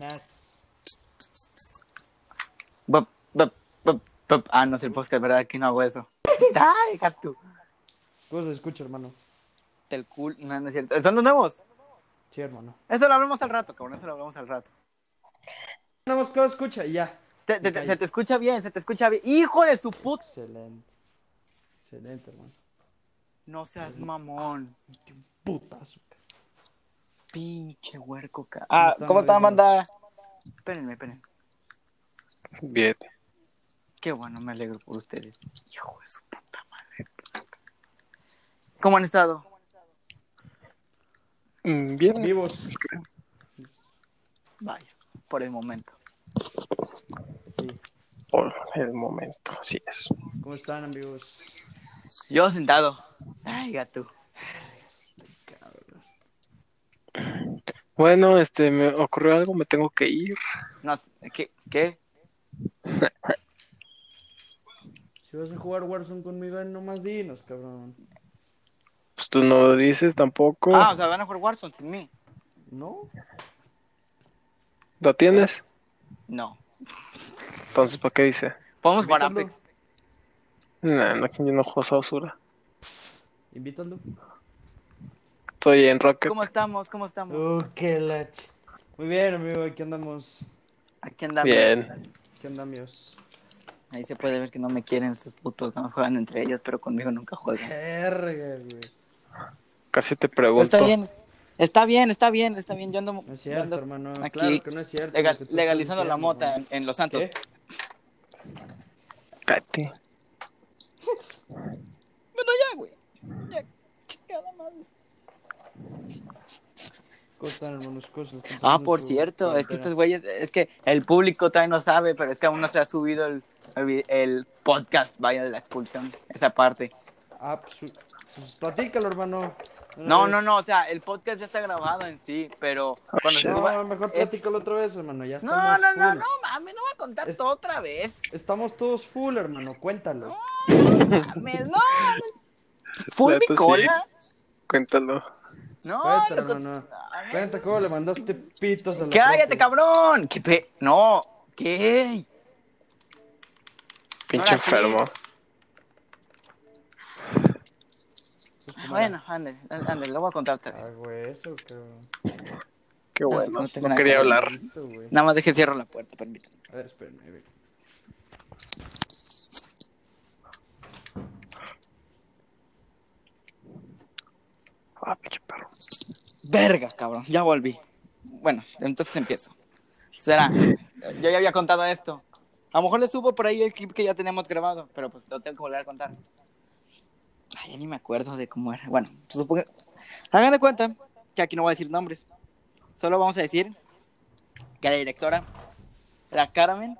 Buenas. Bup, bup, bup, bup. Ah, no es el podcast, ¿verdad? Que no hago eso. Ay, gato. ¿Cómo se escucha, hermano? Del cool. No, no es cierto. ¿Son los nuevos? Sí, hermano. Eso lo hablamos al rato, cabrón. Eso lo hablamos al rato. Que lo escucha y ya. Te- te- te- se te escucha bien, se te escucha bien. ¡Hijo de su puta! Excelente. Excelente, hermano. No seas mamón. Putazo. Pinche huerco, ca- Ah, están, ¿cómo está, Reyes? manda? Espérenme, espérenme. Bien. Qué bueno, me alegro por ustedes. Hijo de su puta madre. ¿Cómo han estado? Mm, Bien. Vivos. Vaya, por el momento. Sí. Por el momento, así es. ¿Cómo están, amigos? Yo sentado. Ay, gato. Bueno, este, me ocurrió algo, me tengo que ir. No, ¿qué? ¿Qué? Si vas a jugar Warzone conmigo, nomás dinos, cabrón. Pues tú no lo dices tampoco. Ah, o sea, van a jugar Warzone sin mí. ¿No? ¿Lo tienes? No. Entonces, ¿para qué dice? Podemos jugar. Apex. Nah, no, yo no juego esa basura. Invítalo. Estoy en Rocket. ¿Cómo estamos? ¿Cómo estamos? Oh, qué lach. Muy bien, amigo. Aquí andamos. Aquí andamos. Bien. Aquí andamos. Ahí se puede ver que no me quieren estos putos. No juegan entre ellos, pero conmigo nunca juegan. Verga, güey. Casi te pregunto. está bien. Está bien, está bien, está bien. Yo ando, No es cierto, ando hermano. aquí Claro que no es cierto. lega- lo que tú legalizando la mota en Los Santos. ¿Qué? Cállate. Bueno, ya, güey. Ya, chingada madre. Ah, por su cierto, es que estos güeyes, es que el público todavía no sabe, pero es que aún no se ha subido el, el, podcast, vaya, de la expulsión, esa parte. Ah, pues, su- pues platícalo, hermano. No, no, no, o sea, el podcast ya está grabado en sí, pero cuando se shit. suba... No, mejor es- platícalo otra vez, hermano. Ya No, estamos no, no, full. no, mames, no voy a contar Es- todo otra vez. Estamos todos full, hermano. Cuéntalo. Mames, no, no. Full mi sí. cola. Cuéntalo. No, Cuéntalo. A ver. Cuenta cómo le mandaste pitos a la Cállate, profe. cabrón. ¿Qué pe... No, ¿qué? Pinche enfermo. Pues, ¿cómo Bueno, ande, ande, lo voy a contar otra era? vez. Ah, güey, eso, cabrón. Qué No, bueno. no No, quería hablar. Eso. Nada más deje cierro la puerta, permítame. A ver, espérenme. ahí voy. Ah, pinche perro. Verga, cabrón, ya volví. Bueno, entonces empiezo. Será, yo ya había contado esto. A lo mejor le subo por ahí el clip que ya tenemos grabado, pero pues lo tengo que volver a contar. Ay, ya ni me acuerdo de cómo era. Bueno, supongo... Hagan de cuenta que aquí no voy a decir nombres. Solo vamos a decir que la directora era Carmen.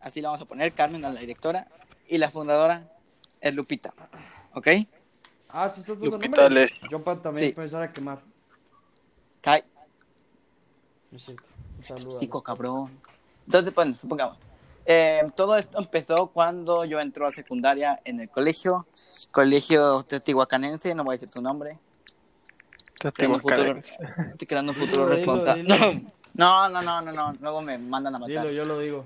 Así la vamos a poner, Carmen a la directora. Y la fundadora es Lupita. ¿Ok? Ah, ¿sí estás dando Lupita Yo para también Sí. empezar a quemar. Kai. No es cierto. Un Chico, cabrón. Entonces, bueno, supongamos. eh, todo esto empezó cuando yo entró a secundaria en el colegio, colegio teotihuacanense, no voy a decir su nombre. Te Creando un futuro, creando un futuro responsable. dilo. No, no, no, no, no, luego me mandan a matar. Dilo, yo lo digo.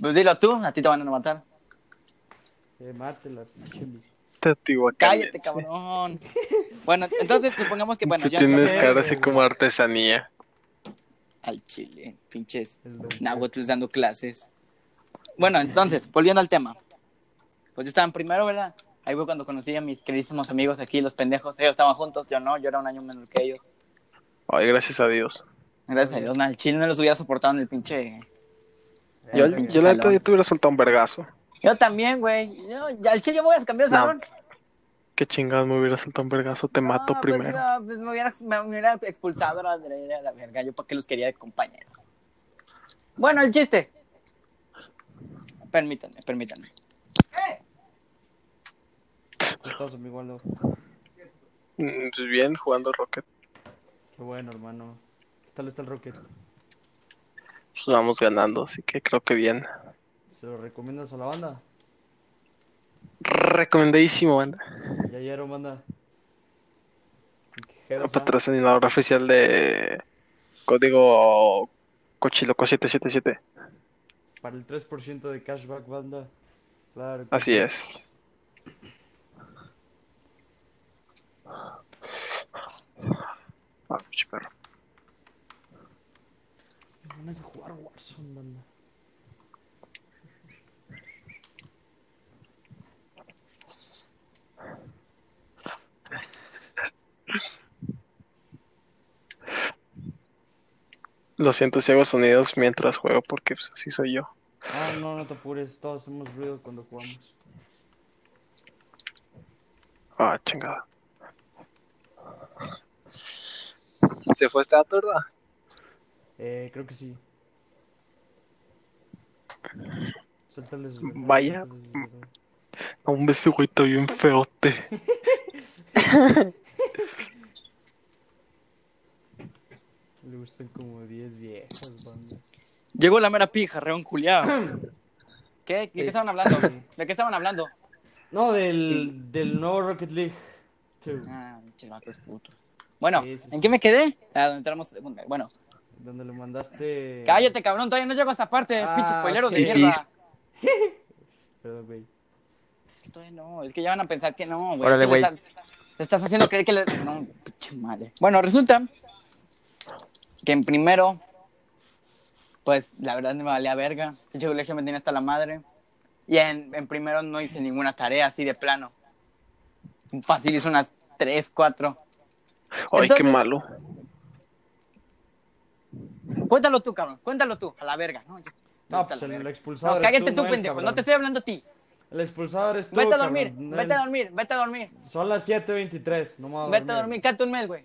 Pues dilo tú, a ti te van a matar. Eh, pinche mis- Teotihuacanes. Cállate, cabrón. Bueno, entonces supongamos que, bueno, Sí yo tienes cara así como artesanía. al chile, pinches náhuatl dando clases. Bueno, entonces, volviendo al tema. Pues yo estaba en primero, ¿verdad? Ahí fue cuando conocí a mis queridísimos amigos aquí, los pendejos. Ellos estaban juntos, yo no, yo era un año menor que ellos. Ay, gracias a Dios. Gracias a Dios, nada, el chile no los hubiera soportado en el pinche... Yo, el pinche yo la neta ya te hubiera soltado un vergazo. Yo también, güey. Yo, ya, al chile yo me voy a cambiar de No, salón. Qué chingados me hubiera soltado un vergazo, te mato No, pues, primero. no, pues me, hubiera, me hubiera expulsado a la, a la verga. Yo para qué los quería de compañeros. Bueno, el chiste. Permítanme, permítanme. ¿Cómo estás, amigo Aldo? Mm, Pues bien, jugando Rocket. Qué bueno, hermano. ¿Qué tal está el Rocket? Pues vamos ganando, así que creo que bien. ¿Se lo recomiendas a la banda? Recomendadísimo, banda. Ya ayer, banda. Patrocinador oficial de Código Cochiloco 777. Para el 3% de cashback, banda. Claro. Así sí. es. Ah, perro. Ganas de jugar Warzone, banda. Lo siento si hago sonidos mientras juego porque pues, así soy yo. Ah, no, no te apures. Todos hacemos ruido cuando jugamos. Ah, chingada. ¿Se fue esta torda? Eh, creo que sí. Suéltales. güey. Vaya. Suéltales, güey. Hombre, ese güey está bien feote. Le gustan como 10 viejas, banda. Llegó la mera pija, reón culiao. ¿Qué? ¿De qué estaban hablando? ¿De qué estaban hablando? No, del, del nuevo Rocket League 2. Ah, pinches vatos putos. Bueno, Sí, sí, ¿en sí. qué me quedé? Ah, donde entramos. Bueno, Donde le mandaste. cállate, cabrón, todavía no llego a esta parte, Ah, pinches spoileros de mierda. Perdón, güey. Es que todavía no, es que ya van a pensar que no, güey. Órale, güey. estás- Le estás haciendo creer que le... No, pinche madre. Bueno, resulta que en primero, pues la verdad me valía verga. Pinche colegio me tenía hasta la madre. Y en, en primero no hice ninguna tarea así de plano. Fácil hice unas tres, cuatro. Ay, Entonces- qué malo. Cuéntalo tú, cabrón. Cuéntalo tú, a la verga. No, ya- No, pues la el expulsado. No, cállate tú, Noel, pendejo. No te estoy hablando a ti. El expulsado eres tú. Vete a dormir, cabrón, vete a dormir, vete a dormir. Son las 7.23. No me voy a Vete a dormir, cállate un mes, güey.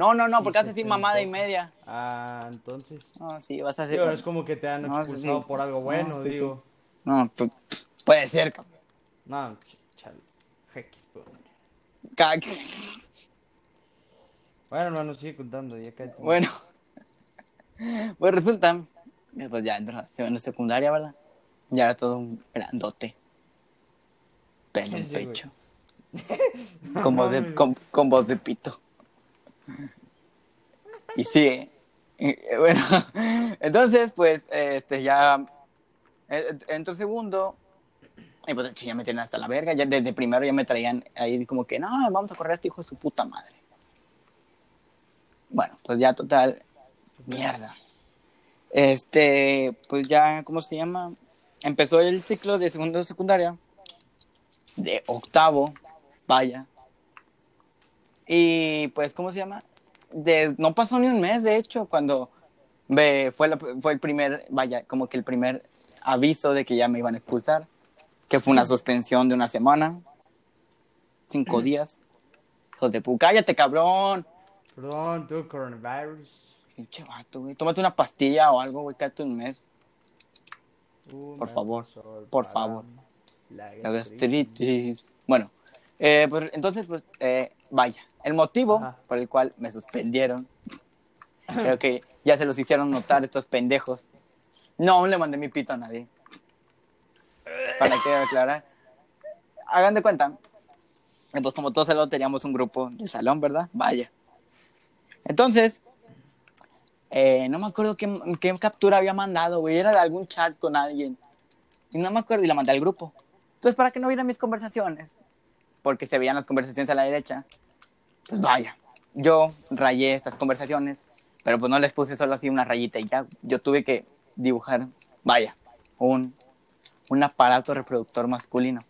No, no, no, Sí, porque se decir mamada y media. Ah, entonces. No, sí, vas a Digo, decir. es como que te han No, sí, expulsado sí. por algo No, bueno, sí, sí. digo. No, pu- puede ser, cabrón. No, ch- chale. Jequis. Ca- Bueno, hermano, sigue contando, ya cállate. Bueno, pues resulta, pues ya entró a la secundaria, ¿verdad? Ya era todo un grandote. Pelo en Sí, pecho. Con voz, de, con, con voz de pito. Y sí, eh, bueno, entonces, pues, este, ya eh, entró segundo. Y pues ya me tenían hasta la verga. Ya desde primero ya me traían ahí como que, no, vamos a correr a este hijo de su puta madre. Bueno, pues ya total, mierda. Este, pues ya, ¿cómo se llama? Empezó el ciclo de segundo de secundaria, de octavo, vaya. Y pues, ¿cómo se llama? De, no pasó ni un mes, de hecho, cuando ve, fue, la- fue el primer, vaya, como que el primer aviso de que ya me iban a expulsar, que fue una suspensión de una semana, cinco días. Hijos de pu- cállate, cabrón. Perdón, tuve coronavirus. Pinche vato, güey. Tómate una pastilla o algo, güey. Cállate un mes. Uh, Por me favor, por favor. La La gastritis. Bueno, eh, pues entonces, pues, eh, vaya. El motivo Ajá. por el cual me suspendieron, creo que ya se los hicieron notar estos pendejos. No, aún le mandé mi pito a nadie. Para que aclarar. Hagan de cuenta. Pues como todos solo teníamos un grupo de salón, ¿verdad? Vaya. Entonces, eh, no me acuerdo qué, qué captura había mandado, güey. Era de algún chat con alguien. Y no me acuerdo y la mandé al grupo. Entonces, para que no vieran mis conversaciones, porque se veían las conversaciones a la derecha, pues vaya, yo rayé estas conversaciones, pero pues no les puse solo así una rayita y ya. Yo tuve que dibujar, vaya, un, un aparato reproductor masculino.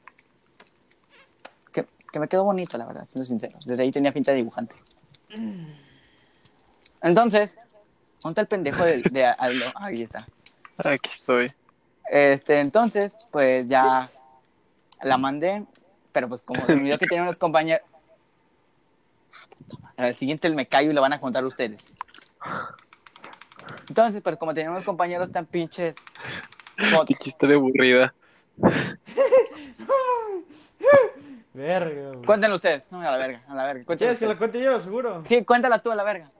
Que, que me quedó bonito, la verdad, siendo sincero. Desde ahí tenía pinta de dibujante. Entonces, ¿dónde está el pendejo de, de Aldo? Ahí está. Aquí estoy. Este, entonces, pues ya la mandé, pero pues como se me olvidó que tenía unos compañeros. Al siguiente el me callo y lo van a contar ustedes. Entonces, pues como tenía unos compañeros tan pinches Qué historia aburrida. Verga, güey. Cuéntenlo ustedes. No, a la verga, a la verga. ¿Quieres que la cuente yo, seguro? Sí, cuéntala tú a la verga.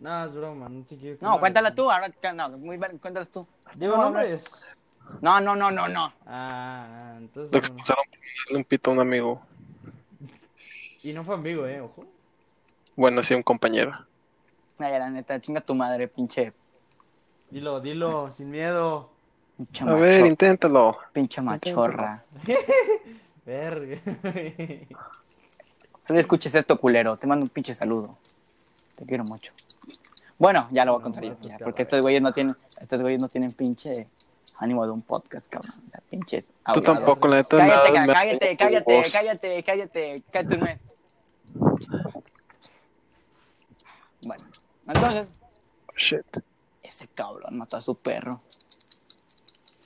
No, es broma, no te quiero. No, cuéntala tú, ahora no, muy verga, cuéntalas tú. ¿Digo No, nombres? No, no, no, no, no. Ah, entonces. Lo expulsaron por darle un pito a un amigo. Y no fue amigo, eh, ojo. Bueno, sí, un compañero. Ay, la neta, chinga tu madre, pinche, Dilo, dilo, sin miedo. pinche A ver, inténtalo. pinche machorra. Verga. No escuches esto, culero. Te mando un pinche saludo. Te quiero mucho. Bueno, ya lo voy a contar yo, ya, porque estos güeyes no tienen, estos güeyes no tienen pinche ánimo de un podcast, cabrón. O sea, pinches Tú tampoco, la neta. Cállate, nada, cállate, cállate, cállate, cállate, cállate un mes. Bueno, entonces, Shit. ese cabrón mató a su perro.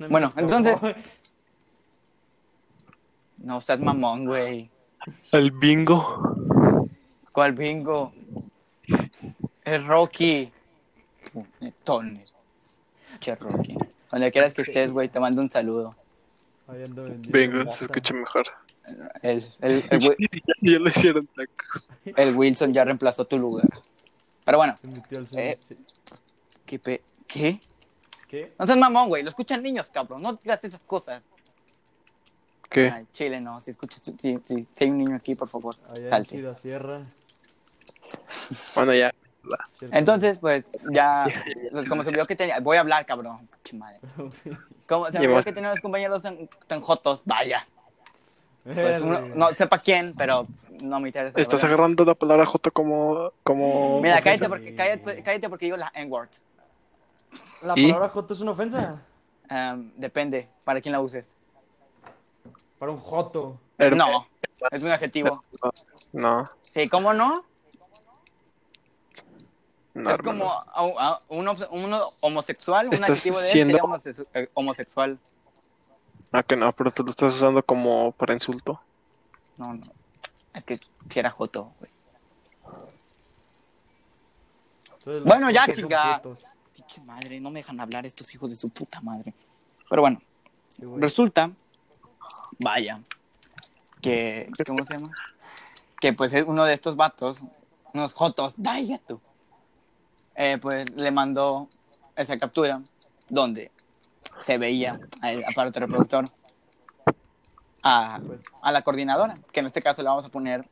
No Bueno, entonces- No seas mamón, güey. Al bingo. ¿Cuál bingo? Es Rocky. Tony. Che, Rocky. Donde quieras que estés, güey, te mando un saludo. Mota. se escucha mejor. El, el, el, ya lo hicieron tacos. el Wilson ya reemplazó tu lugar. Pero bueno, Se metió al Eh. ¿qué? pe- ¿Qué? ¿Qué? No seas mamón, güey. Lo escuchan niños, cabrón. No digas esas cosas. ¿Qué? Ay, Chile, no. Si escuchas, si, si, si hay un niño aquí, por favor, Allá en salte. Sierra. Bueno, ya. Entonces, pues, ya, pues, como se vio que tenía, voy a hablar, cabrón, madre. Como se me vio que tenía unos compañeros tan, tan jotos, vaya. Pues uno, no sepa quién, pero no me interesa. Estás ¿verdad? agarrando la palabra J como. como Mira, ofensa. cállate porque, cállate, cállate porque digo la N-word. ¿La ¿Y? palabra joto es una ofensa? Em, depende, para quién la uses. Para un joto. No, es un adjetivo. No, Sí, ¿cómo no? No. es hermano. como a- a- un, homosexual, un Estás adjetivo de él siendo- sería homose- eh, homosexual. Ah, que no, pero tú lo estás usando como para insulto. No, no. Es que si era joto, güey. Bueno, ya, prietos. Pinche madre, no me dejan hablar estos hijos de su puta madre. Pero bueno, Sí, resulta, vaya, que, ¿cómo se llama? Que pues es uno de estos vatos, unos jotos, vaya tú, eh, pues le mandó esa captura donde se veía al aparato reproductor a, a la coordinadora, que en este caso le vamos a poner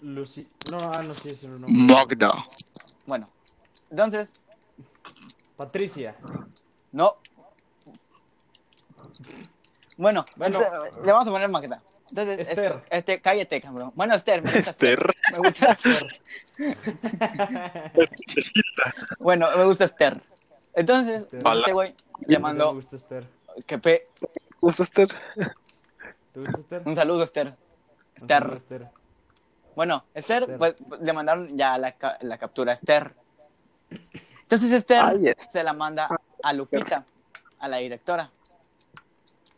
Lucy. No, ah, no, sí, es un nombre. Magda. Bueno, entonces, Patricia. no. Bueno, Bueno. entonces, le vamos a poner Magda. Entonces, Esther. Este, este, cállate, cabrón. Bueno, Esther, me gusta Esther. Me gusta Bueno, me gusta Esther. Entonces, Esther. este güey le Me mandó gusta Esther. que pe... ¿Gusta Esther? ¿Te gusta Esther? un saludo, Esther. Esther. saludo, Esther. Bueno, Esther, Esther. pues le mandaron ya la, la captura a Esther. Entonces Esther Ay, se la manda a Lupita, a la directora.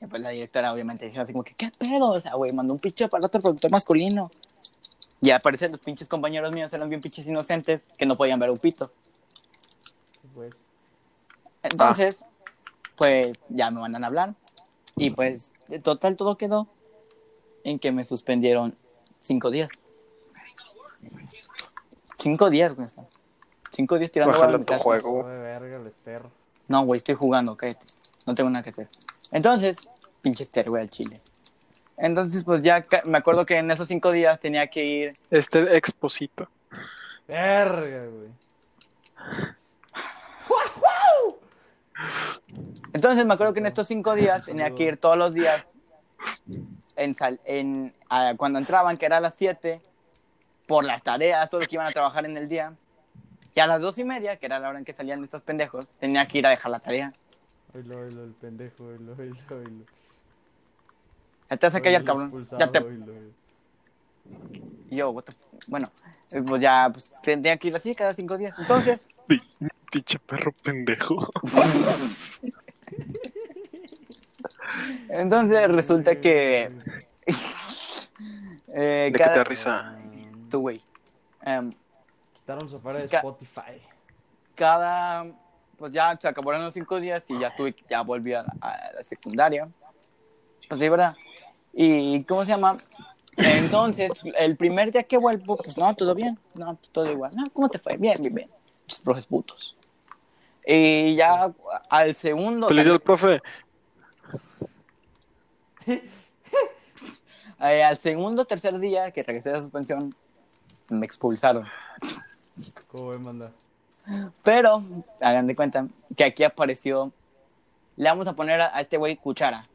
Y pues la directora obviamente dice así como que, ¿qué pedo? O sea, güey, mandó un pinche para otro productor masculino. Y al parecer los pinches compañeros míos eran bien pinches inocentes que no podían ver un pito. Pues, Entonces, pues ya me mandan a hablar. Y pues, de total, todo quedó en que me suspendieron cinco días. Cinco días, güey. Cinco días tirando mi tu casa. juego. No, güey, estoy jugando, cállate. No tengo nada que hacer. Entonces, pinche güey, al chile. Entonces, pues ya me acuerdo que en esos cinco días tenía que ir. Este exposito. Verga, güey. Entonces me acuerdo que en estos cinco días tenía que ir todos los días en, sal- en a- cuando entraban, que era a las 7, por las tareas, todo lo que iban a trabajar en el día. Y a las dos y media, que era la hora en que salían estos pendejos, tenía que ir a dejar la tarea. Oílo, oílo, el pendejo, oílo, oílo, oílo. Te vas a callar, cabrón. Ya te... Yo, what the f- Bueno, eh, pues ya pues, tenía que ir así cada cinco días. Entonces, Pi- Pinche perro pendejo. entonces resulta que... eh, ¿De qué cada- te da risa? Tú, güey. Em, Quitaron su de Ca- Spotify. cada pues ya se acabaron los cinco días y ya tuve, ya volví a, la- a la secundaria. Pues sí, ¿verdad? Y, ¿cómo se llama? Entonces, el primer día que vuelvo, pues no, todo bien. No, pues todo igual. No, ¿cómo te fue? Bien, bien, bien. Muchos profes putos. Y ya al segundo... Feliz o sea, del profe. eh, al segundo tercer día que regresé de la suspensión, me expulsaron. ¿Cómo me manda? Pero, hagan de cuenta que aquí apareció. Le vamos a poner a, a este güey cuchara.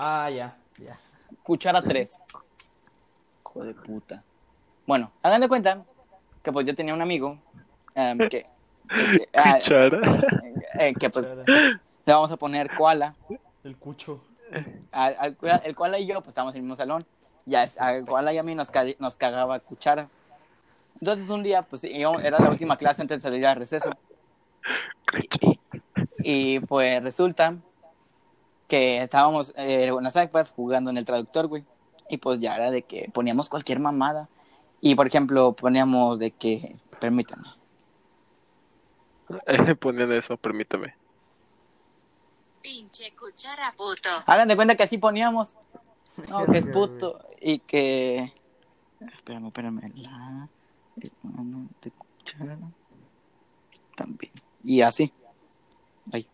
Ah, ya, ya. Cuchara 3. Hijo de puta. Bueno, hagan de cuenta que pues yo tenía un amigo em, que, que, ah, Chara. eh, que pues le vamos a poner koala. El cucho. Al, al- el koala y yo pues estábamos en el mismo salón. Y a, al koala y a mí nos, ca- nos cagaba cuchara. Entonces un día pues era la última clase antes de salir al receso. Y, y, pues resulta que estábamos eh, en las iPads jugando en el traductor, güey. Y pues ya era de que poníamos cualquier mamada. Y por ejemplo, poníamos de que, permítame, Ponen eso, permítame. Pinche cuchara puto. hagan de cuenta que así poníamos. No, que es puto. Y que. Espérame, espérame. La hermana de cuchara. También. Y así. Ay.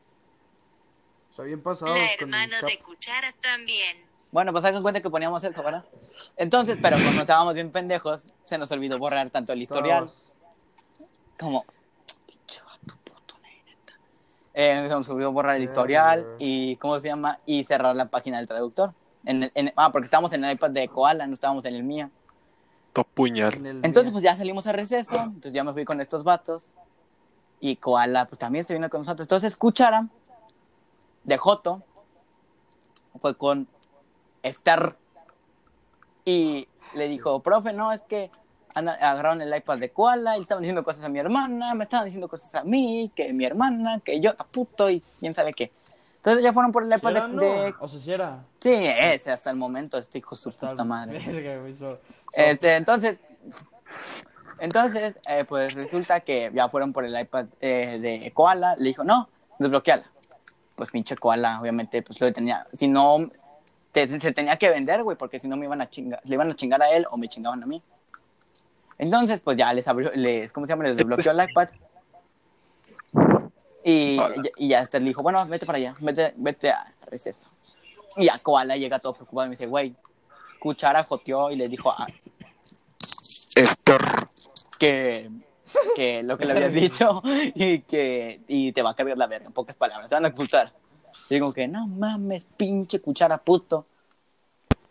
O sea, bien pasado. La con el hermana de cuchara también. Bueno, pues hagan cuenta que poníamos eso, ¿verdad? Entonces, pero como estábamos bien pendejos, se nos olvidó borrar tanto el historial como. Pinche vato puto, neta. Eh, se nos olvidó borrar el historial y, ¿cómo se llama? Y cerrar la página del traductor. En el- en- ah, porque estábamos en el iPad de Koala, no estábamos en el mío. Top puñal. Entonces, pues ya salimos a receso, entonces ya me fui con estos vatos. Y Koala, pues también se vino con nosotros. Entonces, Cuchara, de Joto, fue con Esther. Y le dijo, profe, no, es que agarraron el iPad de Koala y le estaban diciendo cosas a mi hermana, me estaban diciendo cosas a mí, que mi hermana, que yo, a puto y quién sabe qué. Entonces ya fueron por el ¿Sí iPad de, no? de- O sea, si era. Sí, ese hasta el momento, este hijo su Hasta puta madre. Verga, güey, so- so- Este, entonces, entonces, eh, pues resulta que ya fueron por el iPad eh, de Koala. Le dijo, no, desbloqueala. Pues pinche Koala, obviamente, pues lo tenía. Si no, te- se tenía que vender, güey, porque si no me iban a chingar, le iban a chingar a él o me chingaban a mí. Entonces, pues ya les abrió, les, ¿cómo se llama? Les desbloqueó el iPad. Y, y ya Esther le dijo, bueno, vete para allá, vete, vete a receso. Y a Koala llega todo preocupado y me dice, güey, Cuchara joteó y le dijo a Esther que, que lo que le habías dicho y que y te va a cargar la verga, en pocas palabras, se van a expulsar. Y digo que no mames, pinche Cuchara puto.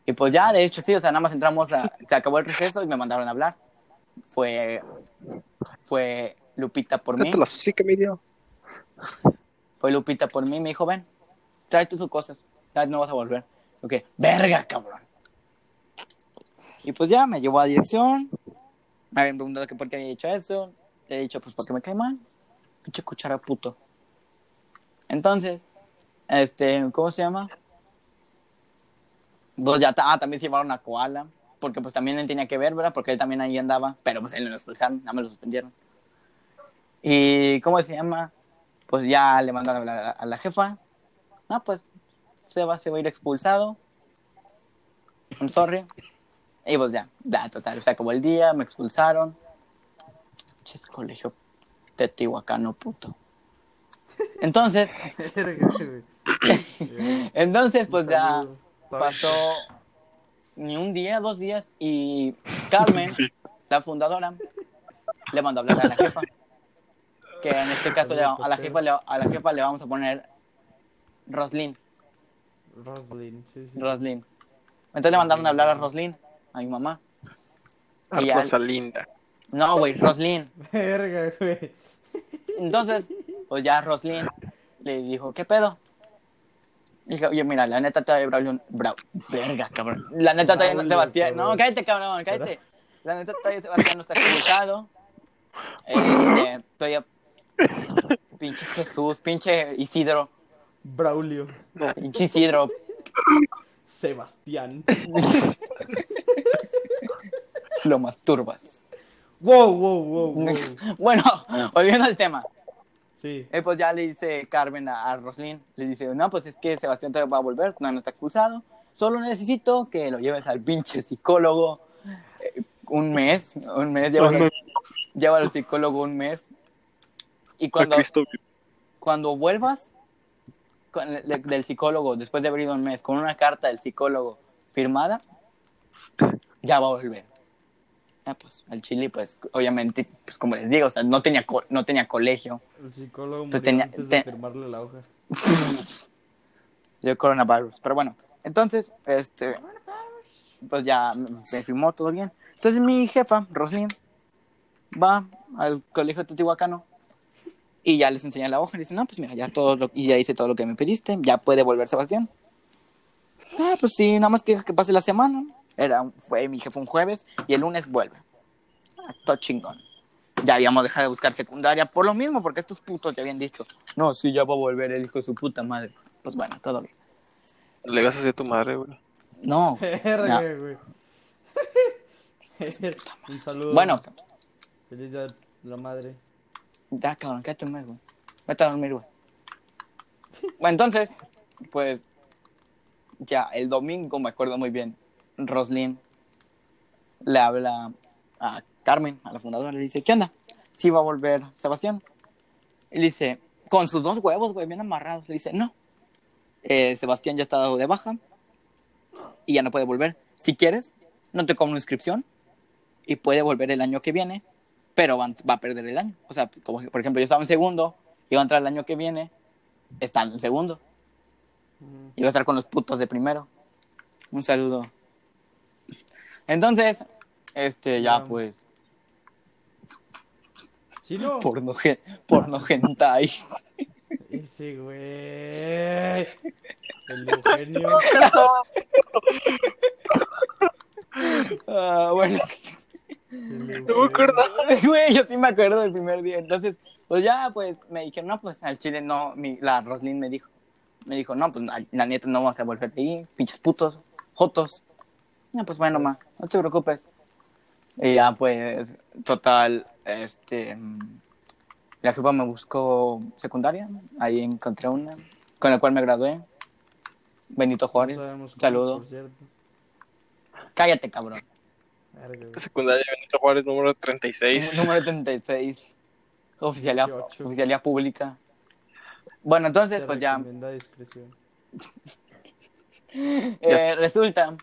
Y pues ya, de hecho, sí, o sea, nada más entramos a. Se acabó el receso y me mandaron a hablar. Fue. Fue Lupita por mí. Fue Lupita por mí, me dijo, ven, trae tus cosas, ya no vas a volver. Ok, verga, cabrón. Y pues ya, me llevó a dirección, me habían preguntado que por qué había hecho eso, le he dicho, pues porque me cae mal, pinche cuchara puto. Entonces, este, ¿cómo se llama? Pues ya, ah, también se llevaron a Koala, porque pues también él tenía que ver, ¿verdad? Porque él también ahí andaba, pero pues él no lo expulsaron, nada más lo suspendieron. Y, ¿cómo se llama? Pues ya le mandaron a la, a la jefa. No, pues se va, se va a ir expulsado. I'm sorry. Y pues ya, ya, total. Se acabó el día, me expulsaron. Ches, colegio teotihuacano, puto. Entonces, entonces, pues ya pasó ni un día, dos días, y Carmen, la fundadora, le mandó a hablar a la jefa. Que en este caso le- a la jefa le, a la jefa le vamos a poner Roslyn. Roslyn, sí, sí. Roslyn. Entonces le mandaron a hablar a Roslyn, a mi mamá. Y ya- Rosalinda. No, güey, Roslyn. Verga, güey. Entonces, pues ya Roslyn le dijo, ¿qué pedo? Dije, oye, mira, la neta todavía Braulio... Brau, verga, cabrón. La neta todavía Braulio, Sebastián... No, cállate, cabrón, cállate. La neta todavía Sebastián no está expulsado. Este, todavía... Pinche Jesús, pinche Isidro. Braulio. Pinche Isidro. Sebastián. Lo masturbas. Wow, wow, wow, wow. Bueno, volviendo al tema. Sí. Y pues ya le dice Carmen a, a Roslyn, le dice, no, pues es que Sebastián todavía va a volver, no, no está expulsado, solo necesito que lo lleves al pinche psicólogo eh, un mes, un mes, llévalo al psicólogo un mes. Y cuando, cuando vuelvas con de- del psicólogo, después de haber ido un mes, con una carta del psicólogo firmada, ya va a volver. Ah, pues al Chile, pues obviamente, pues como les digo, o sea, no tenía, co- no tenía colegio. El psicólogo Pero murió tenía- antes te- de firmarle la hoja. de coronavirus. Pero bueno, entonces, este, pues ya me firmó todo bien. Entonces mi jefa, Roslyn, va al colegio Teotihuacano y ya les enseña la hoja y dice, no, pues mira, ya todo lo, y ya hice todo lo que me pediste, ya puede volver Sebastián. Ah, pues sí, nada más que, que pase la semana. Era, fue mi jefe un jueves y el lunes vuelve. Ah, todo chingón. Ya habíamos dejado de buscar secundaria por lo mismo, porque estos putos ya habían dicho, no, sí, ya va a volver el hijo de su puta madre. Pues bueno, todo bien. Le vas a hacer a tu madre, güey. No, güey. Un saludo. bueno, Feliz día de la madre. Ya, cabrón, quédate dormir, güey. Vete a dormir, güey. Bueno, entonces, pues, ya, el domingo, me acuerdo muy bien, Roslyn le habla a Carmen, a la fundadora, le dice, ¿qué onda? Sí va a volver Sebastián. Y le dice, con sus dos huevos, güey, bien amarrados. Le dice, no. Eh, Sebastián ya está dado de baja y ya no puede volver. Si quieres, no te cobro inscripción y puede volver el año que viene pero va, va a perder el año. O sea, como por ejemplo, yo estaba en segundo, iba a entrar el año que viene, estando en segundo. Iba a estar con los putos de primero. Un saludo. Entonces, este, ya pues, Sí, no. porno, gen- porno hentai. Ese güey. El Eugenio. Ah, bueno, No me acuerdo. Güey, yo sí me acuerdo del primer día. Entonces, pues ya, pues, me dijeron, no, pues, al chile no, mi, la Roslyn me dijo, me dijo, no, pues, la, neta no vas a volver de ahí, pinches putos, jotos. No, pues, bueno, ma, no te preocupes. Y ya, pues, total, este, la jefa me buscó secundaria, ahí encontré una, con la cual me gradué. Benito Juárez, No saludo. Cállate, cabrón. Secundaria Benito Juárez, número 36. Número 36. Oficialía, 18. oficialía pública. Bueno, entonces, Se pues ya, eh, resulta,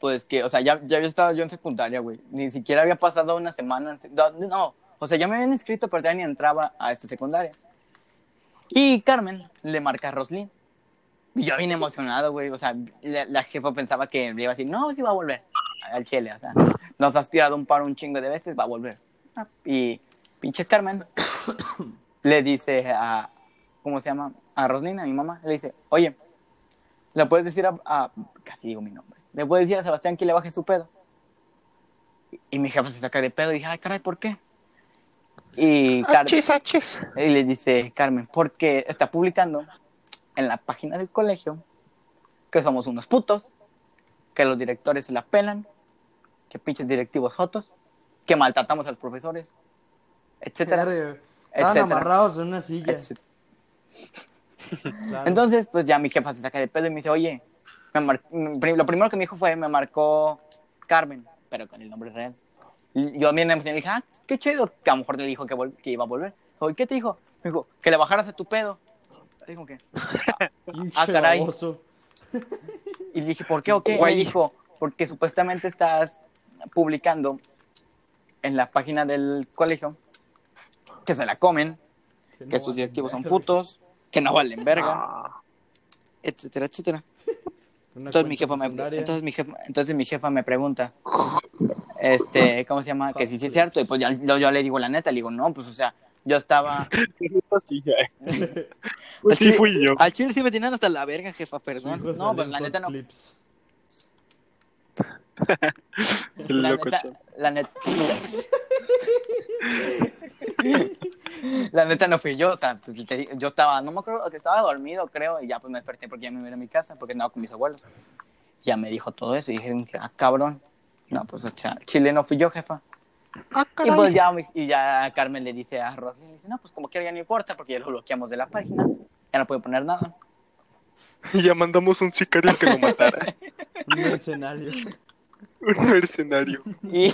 pues que, o sea, ya, ya había estado yo en secundaria, güey. Ni siquiera había pasado una semana. en No, o sea, ya me habían inscrito, pero ya ni entraba a esta secundaria. Y Carmen le marca a Roslyn. Y yo bien emocionado, güey. O sea, la, la jefa pensaba que le iba a decir, no, sí va a volver al Chile. O sea, nos has tirado un paro un chingo de veces, va a volver. Ah, Y pinche Carmen le dice a, ¿cómo se llama? A Roslyn, a mi mamá, le dice, oye, ¿le puedes decir a, a- casi digo mi nombre, le puedes decir a Sebastián que le baje su pedo? Y, y mi jefa se saca de pedo y dije, ay, caray, ¿por qué? Y, Car- y le dice Carmen, porque está publicando en la página del colegio que somos unos putos, que los directores se la pelan, que pinches directivos jotos, que maltratamos a los profesores, etcétera, güey. Estaban etcétera, amarrados en una silla. Claro. Entonces, pues ya mi jefa se saca de pedo y me dice, oye, me mar- lo primero que me dijo fue, me marcó Carmen, pero con el nombre real. Y yo bien emocionado dije, ah, qué chido, que a lo mejor le dijo que, vol- que iba a volver. ¿y qué te dijo? Me dijo, que le bajaras a tu pedo. Dijo que, Pinche ah, caray. baboso. y le dije, ¿por qué o qué? Me dijo, porque supuestamente estás publicando en la página del colegio que se la comen, Que no que sus directivos son putos, que no valen verga, Ah, etcétera, etcétera. Entonces mi, jefa me, entonces, mi jefa, entonces mi jefa me pregunta, este, ¿cómo se llama? Que si sí es cierto. Y pues ya, yo, yo le digo la neta, le digo, no, pues o sea, yo estaba... sí, eh. Pues sí fui yo. Al chile sí me tenían hasta la verga, jefa, perdón. No, pues la neta no. Clips. El La neta, la neta... La neta no fui yo, o sea, pues, yo estaba, no me acuerdo, que estaba dormido, creo, y ya pues me desperté porque ya me iba a mi casa, porque andaba con mis abuelos. Ya me dijo todo eso, y dije, ah, cabrón. No, pues, o sea, chile no fui yo, jefa. Y pues ya, y ya Carmen le dice a Rosy, le dice, no, pues como quiera ya no importa, porque ya lo bloqueamos de la página, ya no puede poner nada. Y ya mandamos un sicario que lo matara. Un mercenario. un mercenario. Y,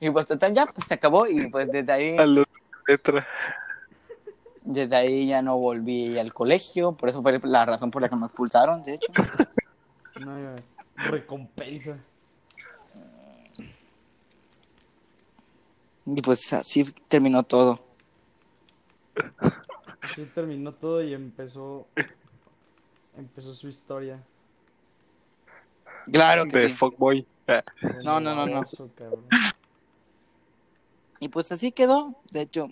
y pues total, ya pues, se acabó y pues desde ahí, A los letra. desde ahí ya no volví al colegio, por eso fue la razón por la que me expulsaron, de hecho. Una recompensa. Y pues así terminó todo. Así terminó todo y empezó. Empezó su historia. Claro que De sí. fuckboy. No, no, no, no. Y pues así quedó. De hecho,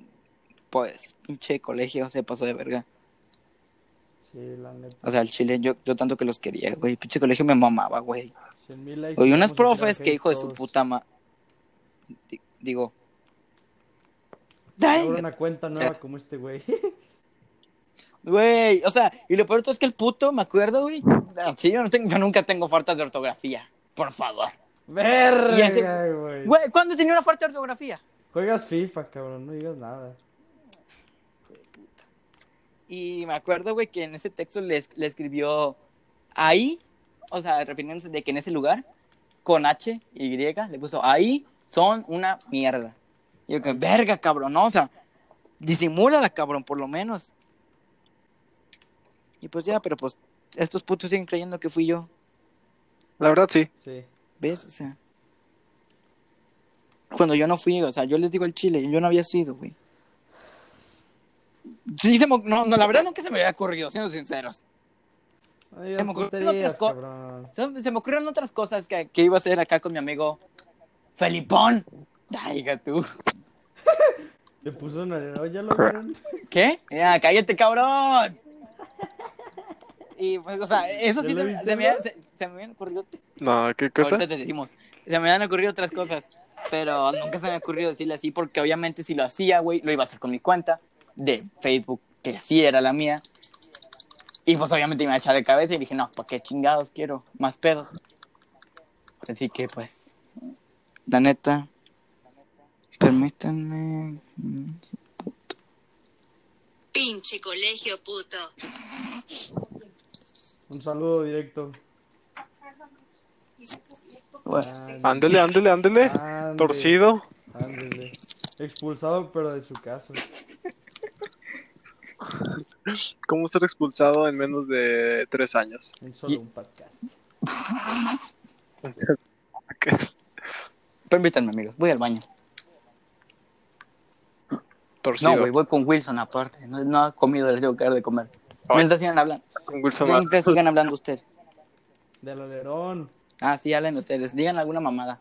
pues, pinche colegio se pasó de verga. Sí, la neta. O sea, el chile, yo, yo tanto que los quería, güey. Pinche colegio me mamaba, güey. 100 mil likes. Oye, unas profes que hijo de su puta ma... di- Digo... Abro una cuenta nueva como este güey. Güey, o sea, y lo peor de todo es que el puto, me acuerdo, güey. Sí, yo, no tengo, yo nunca tengo faltas de ortografía. Por favor. Y Verga, güey. Güey, ¿cuándo tenía una falta de ortografía? Juegas FIFA, cabrón, no digas nada. Y me acuerdo, güey, que en ese texto le, es- le escribió ahí, o sea, refiriéndose de que en ese lugar, con H y le puso ahí son una mierda. Y yo que, verga, cabrón, no, o sea, disimúlala, cabrón, por lo menos. Y pues ya, pero pues estos putos siguen creyendo que fui yo, La verdad, sí. Sí. ¿ves? O sea, cuando yo no fui, o sea, yo les digo el chile, yo no había sido, güey. Sí, se me- no, no, la verdad nunca se me había ocurrido, siendo sinceros. Se me ocurrieron otras co- se me ocurrieron otras cosas que, que iba a hacer acá con mi amigo Felipón. Hija tú. Le puso un alero, ¿ya lo vieron? ¿Qué? Ya, cállate, cabrón. Y pues, o sea, eso ¿Ya sí se, se me, se, se me habían ocurrido. No, ¿qué cosa? Ahorita te decimos. Se me habían ocurrido otras cosas. Pero nunca se me ha ocurrido decirle así, porque obviamente si lo hacía, güey, lo iba a hacer con mi cuenta de Facebook, que sí era la mía. Y pues obviamente me iba a echar de cabeza y dije, no, ¿para qué chingados quiero? Más pedos. Así que pues, la neta, permítanme. Pinche colegio puto. Un saludo directo. Bueno, Ándele, ándele, ándele. Torcido. ándale. Expulsado, pero de su casa. ¿Cómo ser expulsado en menos de tres años? En solo Y- un podcast. ¿Qué es? permítanme, amigos, voy al baño. Torcido. No, güey, voy con Wilson aparte. No, no ha comido, les tengo que dar de comer. Ay. Mientras sigan hablando, Con Wilson mientras sigan hablando ustedes. Del alerón. Ah, sí, hablen ustedes. Digan alguna mamada.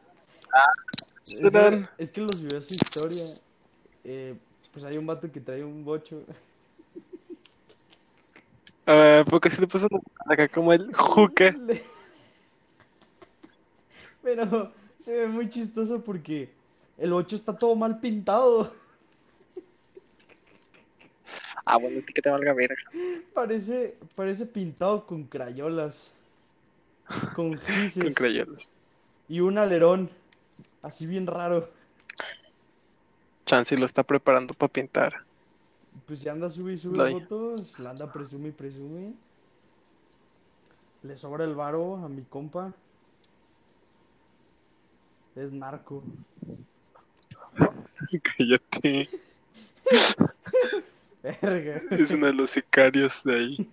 Es Tadán. que, es que los videos su historia. Eh, pues hay un vato que trae un bocho. Ah, porque se le puso acá como el juque. Pero se ve muy chistoso porque el 8 está todo mal pintado. Ah, bueno, a ti que te valga verga. Parece, parece pintado con crayolas. Con grises. Con crayolas. Y un alerón. Así bien raro. Chansey lo está preparando para pintar. Pues ya anda sube y sube Like. fotos. La anda presume y presume. Le sobra el varo a mi compa. Es narco. Cállate. Verga. Es uno de los sicarios de ahí.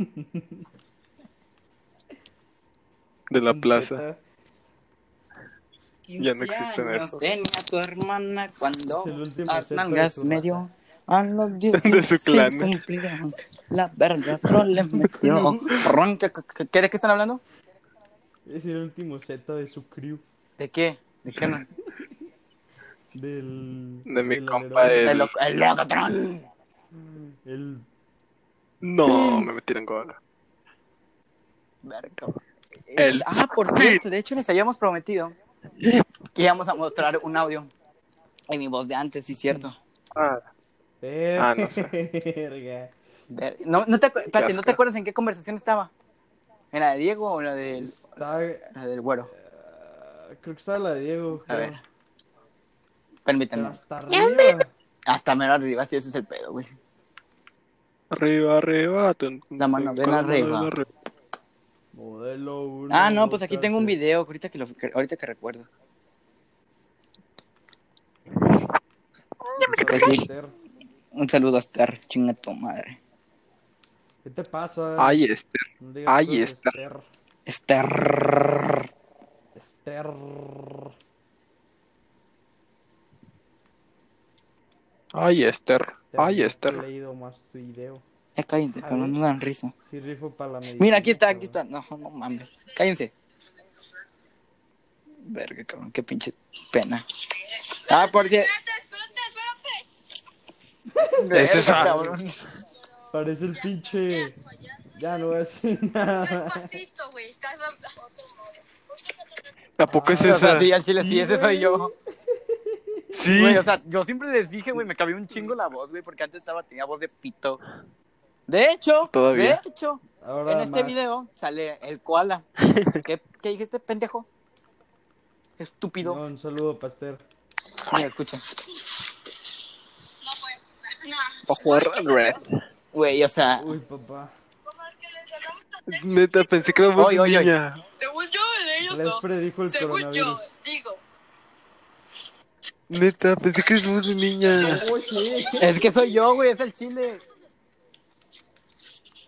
De la plaza. Ya no existen esos. Tenía tu hermana cuando Es el último las nalgas me dio. A los 10 De su clan. cumplieron. La verga otro le metió. Ron, ¿qué, de qué están hablando? Es el último Z de su crew. ¿De qué? ¿De qué no? Del. De mi compa, el- El, lo- el. No, me metieron gol. Verga. El- Ah, por cierto, de hecho les habíamos prometido que íbamos a mostrar un audio en mi voz de antes, sí, cierto. Ah, Ah, no sé. Verga. Ver- No, no te, acu- ¿no te acuerdas en qué conversación estaba? ¿En la de Diego o en la del, Está. la del güero? ah, creo que estaba la de Diego. A ver. Permítanme. hasta arriba. Hasta mero arriba, sí, ese es el pedo, güey. Arriba, arriba. tun, La mano, ven mano arriba. Modelo uno, Ah, no, pues aquí tengo un video, ahorita que, lo, que- ahorita que recuerdo. Un Pues sí. Esther. Un saludo a Star, chinga tu madre. ¿Qué te pasa? Ay. No digas ay, cosas, Esther. Star. Esther. Ay, Esther. Ay, He Esther. leído más tu video. Ya cállense, A cabrón, ver. no dan risa. Sí, rifo para la medicina. Mira, aquí está, aquí está. No, no mames. Cállense. Verga, cabrón, qué pinche pena. Ah, por cierto. Espérate, espérate, espérate. Ese es Verga, a- cabrón. Parece el pinche. Ya no voy a decir nada. Despacito, güey. Estás... ¿A poco es O sea, esa? sí, al chile sí, ese soy yo. Sí. Güey, o sea, yo siempre les dije, güey, me cambió un chingo la voz, güey, porque antes estaba, tenía voz de pito. De hecho, Todavía. de hecho, Ahora en este más. video sale el koala. ¿Qué, qué dijiste, pendejo? Estúpido. No, un saludo, Pasteur. Mira, escucha. No fue. No. Para jugar Red. Güey, o sea, Uy, papá. Neta, pensé que era oy. niña. Según yo, en ellos Les no. predijo el Según yo, coronavirus. Neta, pensé que voz de niña. Sí. es que soy yo, güey, es el chile.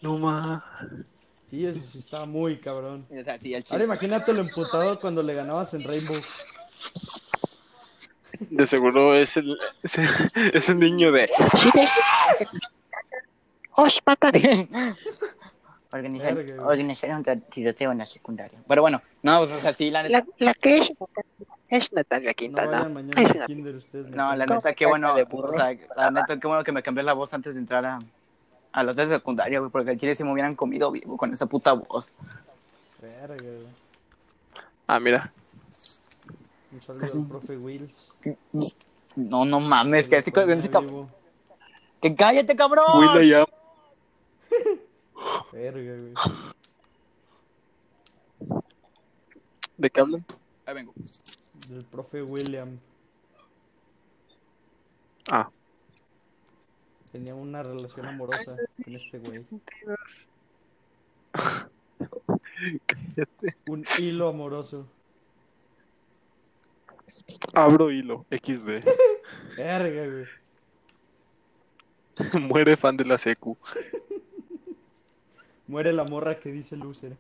No ma. Sí, eso sí estaba muy cabrón. O sea, sí, el Ahora imagínate lo emputado cuando le ganabas en Rainbow. De seguro es el, es el, es el niño de. ¡Os mataré! Organizar un tiroteo en la secundaria. Pero bueno, no, pues, o sea, sí, la neta. La, la que es. Es Natalia No Quintana. mañana Es una- kinder ustedes. No, la neta, qué bueno. O sea, la neta, qué bueno que me cambié la voz antes de entrar a, a los de secundaria, güey, porque al chile se me hubieran comido vivo con esa puta voz. Verga, güey. Ah, mira. Un saludo al profe Wills. No, no mames, que, Lo ese, ponía ese cab- vivo. que cállate, cabrón. Will am. Verga, güey. ¿De qué hablan? Ahí vengo. Del profe William. Ah. Tenía una relación amorosa con este güey. Cállate. Un hilo amoroso. Abro hilo. XD. Verga, güey. Muere fan de la secu. Muere la morra que dice loser.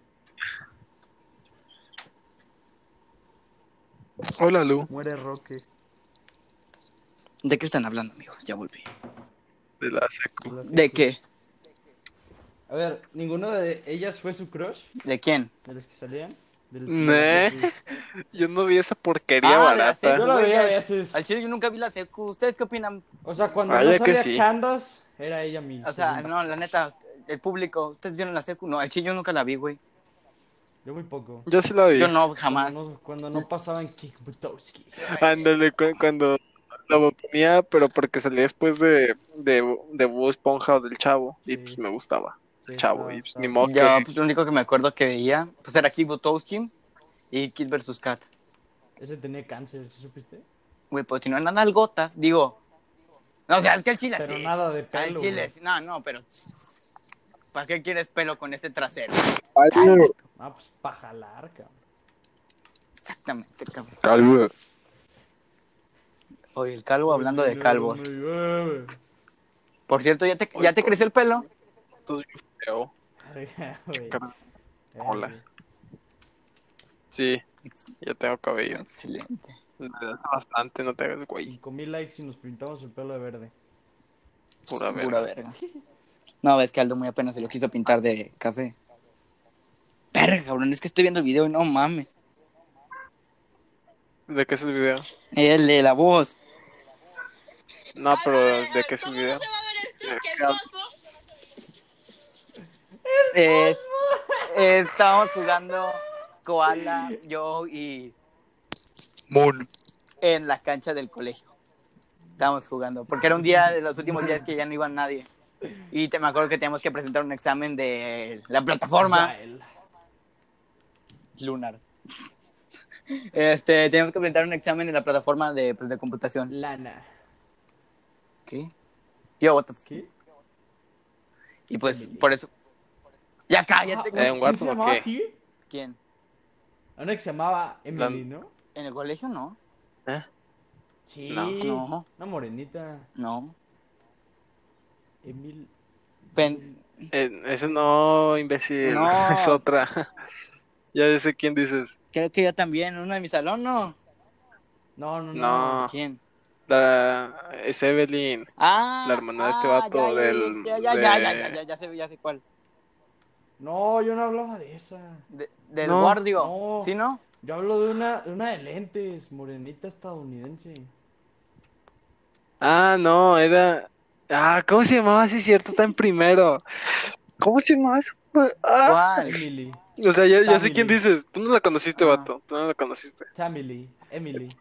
Hola, Lu. Muere Roque. ¿De qué están hablando, amigos? Ya volví. De la secu. ¿De qué? A ver, ¿ninguno de ellas fue su crush? ¿De quién? ¿De los que salían? Secu. Yo no vi esa porquería Ah, de la barata. secu, Yo la veía a al- veces. Al chile yo nunca vi la secu. ¿Ustedes qué opinan? O sea, cuando Vaya no que salía sí. Candace, era ella mi. O sea, segunda. no, la neta, el público, ¿ustedes vieron la secu? No, al chile yo nunca la vi, güey. Yo muy poco. Yo sí la vi. Yo no, jamás. Cuando no, cuando no pasaban Kick Butowski. Ándale, cu- cuando la ponía, pero porque salía después de, de, de Bob Esponja o del Chavo. Y pues me gustaba. Sí, El Chavo. Y pues ni modo Yo, que. pues lo único que me acuerdo que veía, pues era Kid Butowski y Kid vs. Kat. Ese tenía cáncer, ¿sí supiste? Güey, pues si no eran algotas, digo. No, o sea, es que el chile Pero sí. nada de pelo. chile, güey. sí. no, no, pero. ¿Para qué quieres pelo con ese trasero? Ah, pues pa' jalar, cabrón. Exactamente, cabrón. Calvo. Oye, el calvo hablando de calvos. Por cierto, ¿ya te, ya te creció el pelo? Verga, Verga. Hola. Sí, ya tengo cabello. Excelente. Bastante, no te hagas güey. 5000 likes y nos pintamos el pelo de verde. Pura Pura verga. No, ves que Aldo muy apenas se lo quiso pintar de café. Verga, cabrón, es que estoy viendo el video y no mames. ¿De qué es el video? El de la voz. No, pero ¿de qué es el ¿Cómo video? no se va a ver esto? ¿Qué es Claro. Cosmo? Eh, eh, estábamos jugando Koala, yo y Moon. en la cancha del colegio. Estábamos jugando, porque era un día de los últimos días que ya no iba nadie. Y te, me acuerdo que teníamos que presentar un examen de la plataforma. Lunar. Este, tenemos que presentar un examen en la plataforma de, pues, de computación. Lana. ¿Qué? Yo, what the ¿Qué? Y pues, por eso. Ya cállate. Un ¿Quién Watson, se ¿o llamaba qué? así? ¿Quién? Una que se llamaba Emily, ¿no? ¿En el colegio no? ¿Eh? Sí. No. No. Una morenita. No. Emil. Pen- Eh, ese no, imbécil. No. Es otra. ya sé quién dices. Creo que yo también, uno de mi salón, ¿no? No, no, no. No. ¿Quién? La, es Evelyn. Ah, La hermana de este ah, vato ya, ya, del- Ya, ya, de- ya, ya, ya, ya, ya sé, ya sé cuál. No, yo no hablaba de esa. De- del No, guardio. no. ¿Sí, no? Yo hablo de una, de una de lentes, morenita estadounidense. Ah, no, era. Ah, ¿cómo se llamaba? Sí, es cierto, está en primero. ¿Cómo se llamaba eso? Ah. ¿Cuál? Emily. O sea, ya, ya sé quién dices. Tú no la conociste, Ah. vato. Tú no la conociste. Tamily. Emily.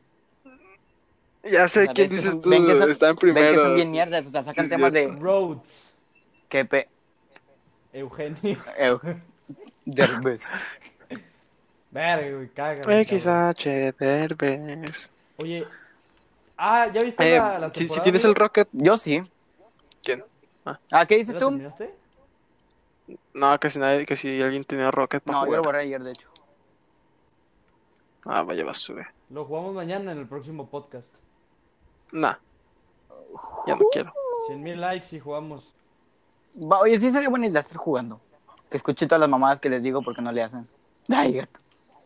Ya sé O sea, quién dices son- tú. ven que son- está en Ven primero. que son bien mierdas, o sea, sacan sí, temas de... Rhodes. Que pe... Eugenio. Eu- Derbez. Verga, güey, cágame. XH Derbez. Oye. Ah, ¿ya viste Eh, la, la si, si temporada, tienes el Rocket. Yo sí. ¿Quién? Ah, ¿qué ¿Ya dices tú? terminaste? No, casi nadie, que si alguien tenía Rocket para No, yo lo jugar. borré ayer, de hecho. Ah, vaya basura. Lo jugamos mañana en el próximo podcast. Nah. Ya no quiero. 100 mil likes y jugamos. Va, oye, sí sería buena idea estar jugando. Que escuche todas las mamadas que les digo porque no le hacen. Ay, gato.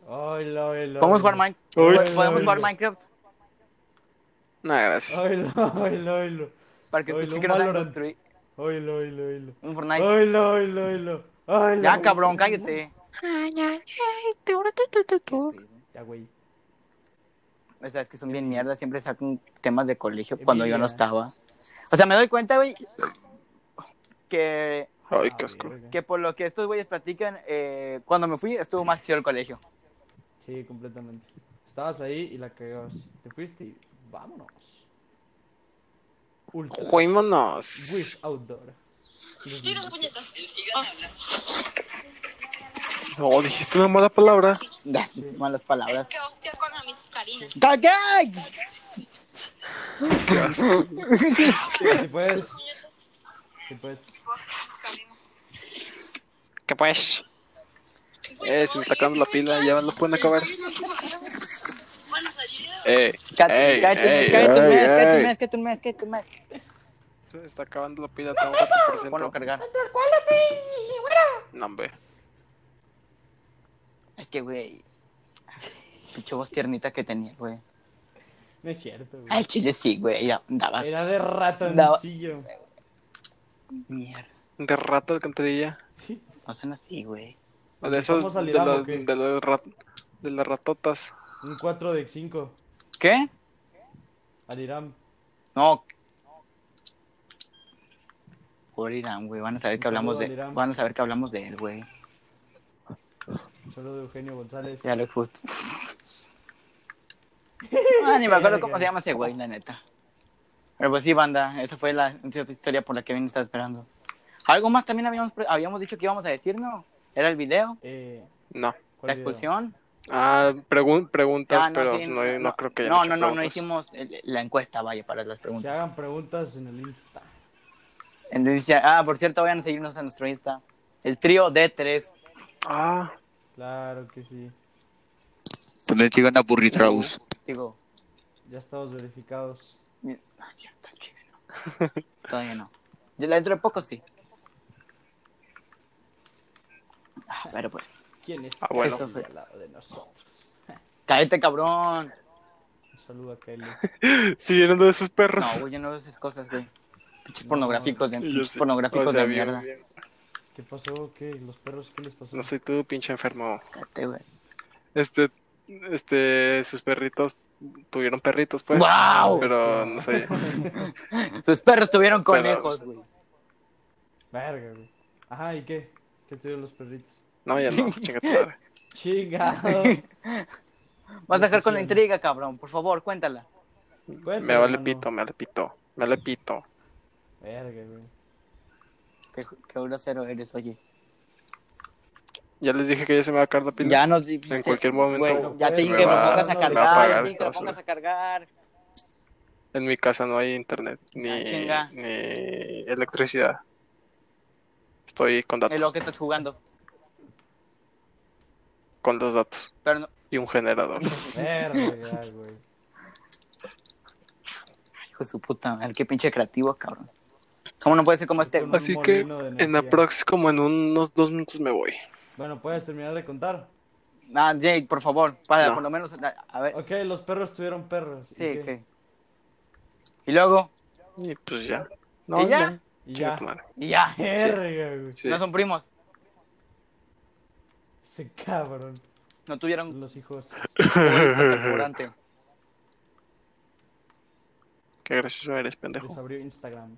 Oilo, oilo. ¿Podemos jugar, Mine- Uy. ¿Podemos jugar. Minecraft? Nah, gracias. Oilo, oilo, oilo. Para que un que no saben construir Oilo, oilo, oilo. un Fortnite. Oilo, oilo, oilo. Oilo, Ya, cabrón, cállate. Ya, güey. O sea, es que son bien mierdas, siempre sacan temas de colegio cuando yo no estaba. O sea, me doy cuenta, güey, que, Ay, qué asco. verga. que por lo que estos güeyes platican, eh, cuando me fui estuvo más chido el colegio. Sí, completamente. Estabas ahí y la cagabas. Te fuiste y vámonos. Ultra. Juémonos. Wish Outdoor. Tira puñetas. No, dijiste una mala palabra. Ya, malas palabras. Que hostia con la mis Karina. Si puedes. Si puedes. ¿Qué pues? Eh, se me está acabando la pila, ya no pueden acabar. Eh, Cállate, cállate un mes, cállate un mes, cállate un mes, cállate un mes, cállate un mes. Se está acabando la pila, tengo 4%. Ponlo a cargar. No, hombre. Es que, güey, pinche voz tiernita que tenía, güey. No es cierto, güey. Al chile sí, güey. Era de ratoncillo. Mierda. De rato alcantarilla. No sean así, güey. De esos, ¿Vamos al de, de, rat- de las ratotas. Un 4 de 5. ¿Qué? Al Irán. No. Por Irán, güey. Van a saber que hablamos de. Van a saber que hablamos de él, güey. Solo de Eugenio González. Ya lo fut. Ah, ni me acuerdo cómo se llama ese güey, la neta. Pero pues sí, banda. Esa fue la historia por la que bien estaba esperando. Algo más también habíamos, habíamos dicho que íbamos a decir, ¿no? Era el video, Eh, No. ¿cuál la video? Ah, pregun- preguntas, Ah, pero sí, no, no, creo que haya No, no, no, no hicimos el- la encuesta, vaya, para las Que preguntas. hagan preguntas en el Insta. Entonces, ah, por cierto, vayan a seguirnos a nuestro Insta. El trío D3. Ah, Claro que sí. También sigan a Burritraus. Digo, Ya estamos verificados. Cierto, chile, no. Todavía no. Ya Dentro de poco sí. Ah, pero pues. ¿Quién es Ah, bueno. Kelly al lado de nosotros? Cállate, cabrón. Un saludo a Kelly. siguiendo de esos perros. No, güey, yo no veo esas cosas, güey. Pinches No, pornográficos de, Sí, pinches pornográficos O sea, de bien, mierda. bien. ¿Qué pasó? ¿Qué? ¿Los perros qué les pasó? No soy tú, pinche enfermo. Cállate, güey. Este, este, sus perritos tuvieron perritos, pues. ¡Guau! Pero no sé. Sus perros tuvieron conejos, güey. Verga, güey. Ajá, ¿y qué? ¿Qué tuvieron los perritos? No, ya no, chinga tu madre. Chingado. Vas a dejar con la intriga, cabrón. Por favor, cuéntala. Cuéntame, Me vale mano. pito, me vale pito. Me vale pito. Verga, güey. Qué, qué grosero eres, oye. Ya les dije que ya se me va a acabar la pila. Ya nos En cualquier momento Güey, ya te dije me que lo va- pongas a me cargar, ya te dije que lo esta pongas a cargar. En mi casa no hay internet ni, Ah, ni electricidad. Estoy con datos. Es lo que estás jugando. Con los datos. Pero no, Y un generador. Verga, güey. hijo de su puta madre, qué pinche creativo, cabrón. ¿Cómo no puede ser como este? Así que en aprox como en unos dos minutos me voy. Bueno, ¿puedes terminar de contar? Ah, Jake, por favor, para No. por lo menos, a ver. Ok, los perros tuvieron perros. ¿y Sí, qué? que. Y luego, Y pues ya. No, ¿Y ya? Y ya. y. Sí. No son primos, Ese cabrón. no tuvieron Los hijos. carburante. Qué gracioso eres, Les pendejo. abrió Instagram.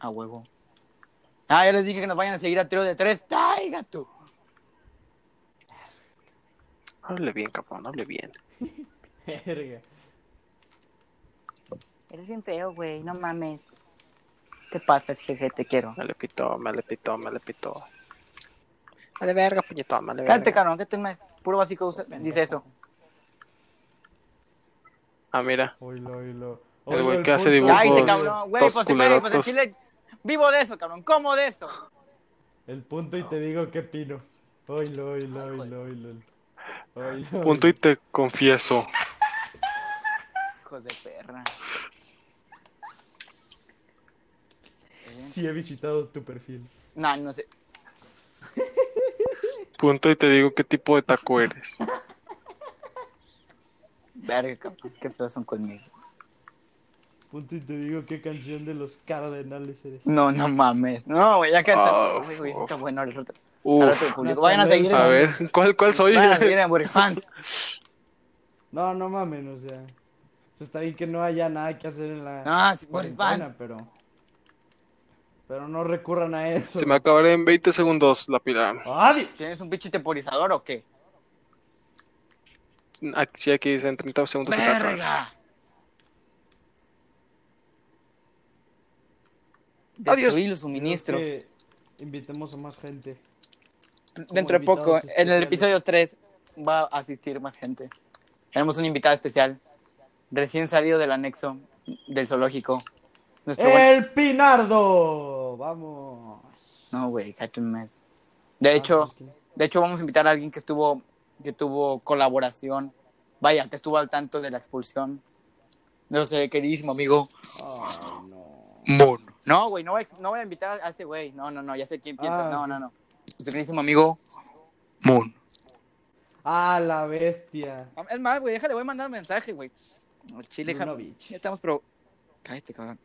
A huevo. Ah, ya les dije que nos vayan a seguir a trío de tres. ¡Ay, gato! Hable bien, cabrón, hable bien. Verga. Eres bien feo, güey, no mames. ¿Qué pasa, jeje? Te quiero. Me le pitó, me le pitó, me le pitó. Vale verga, puñetón, vale Cállate, verga. cabrón, ¿qué te más? Puro básico usa- dice eso. Ah, mira. Oílo, oílo. El güey que hace punto. dibujos. Cállate, Ojos, cabrón. Güey, pues, güey, pues decirle. Vivo de eso, cabrón. ¿Cómo de eso? El punto y te digo que pino. Oílo, oílo, oílo, oílo. Oílo, Punto y te confieso. Hijos de perra. Sí he visitado tu perfil. No, no sé. Punto y te digo qué tipo de taco eres. Verga, cabrón. Qué feos son conmigo. Punto y te digo qué canción de los cardenales eres. No, no mames. No, güey, ya que Ah, Güey, güey, está bueno. Ahora resulta- Uf. Vayan a seguir A en. ver, ¿cuál, cuál soy? Vayan a seguir en Burifans. No, no mames, o sea. o sea, está bien que no haya nada que hacer en la Ah, sí, cuarentena, Burifans. pero. Pero no recurran a eso. Se me acabará en 20 segundos la pila. ¡Adiós! ¿Tienes un pinche temporizador o qué? Aquí, aquí dice en 30 segundos se. ¡Verga! Adiós. Los suministros. Que invitemos a más gente. Dentro de poco, en el episodio 3, va a asistir más gente. Tenemos un invitado especial, recién salido del anexo del zoológico. Nuestro buen- ¡El Pinardo! ¡Vamos! No, güey, mes. De hecho, de hecho, vamos a invitar a alguien que estuvo, que tuvo colaboración, vaya, que estuvo al tanto de la expulsión de nuestro queridísimo amigo. Ay, no. Mono. No, güey, no, voy a- no voy a invitar a ese güey. No, no, no, ya sé quién piensa. Ah, no, no, no. Nuestro queridísimo amigo. Mono. ¡Ah, la bestia! Es más, güey, déjale, voy a mandar un mensaje, güey. Chile, ja- Brunovich. Ya estamos, pero. Cállate, cabrón.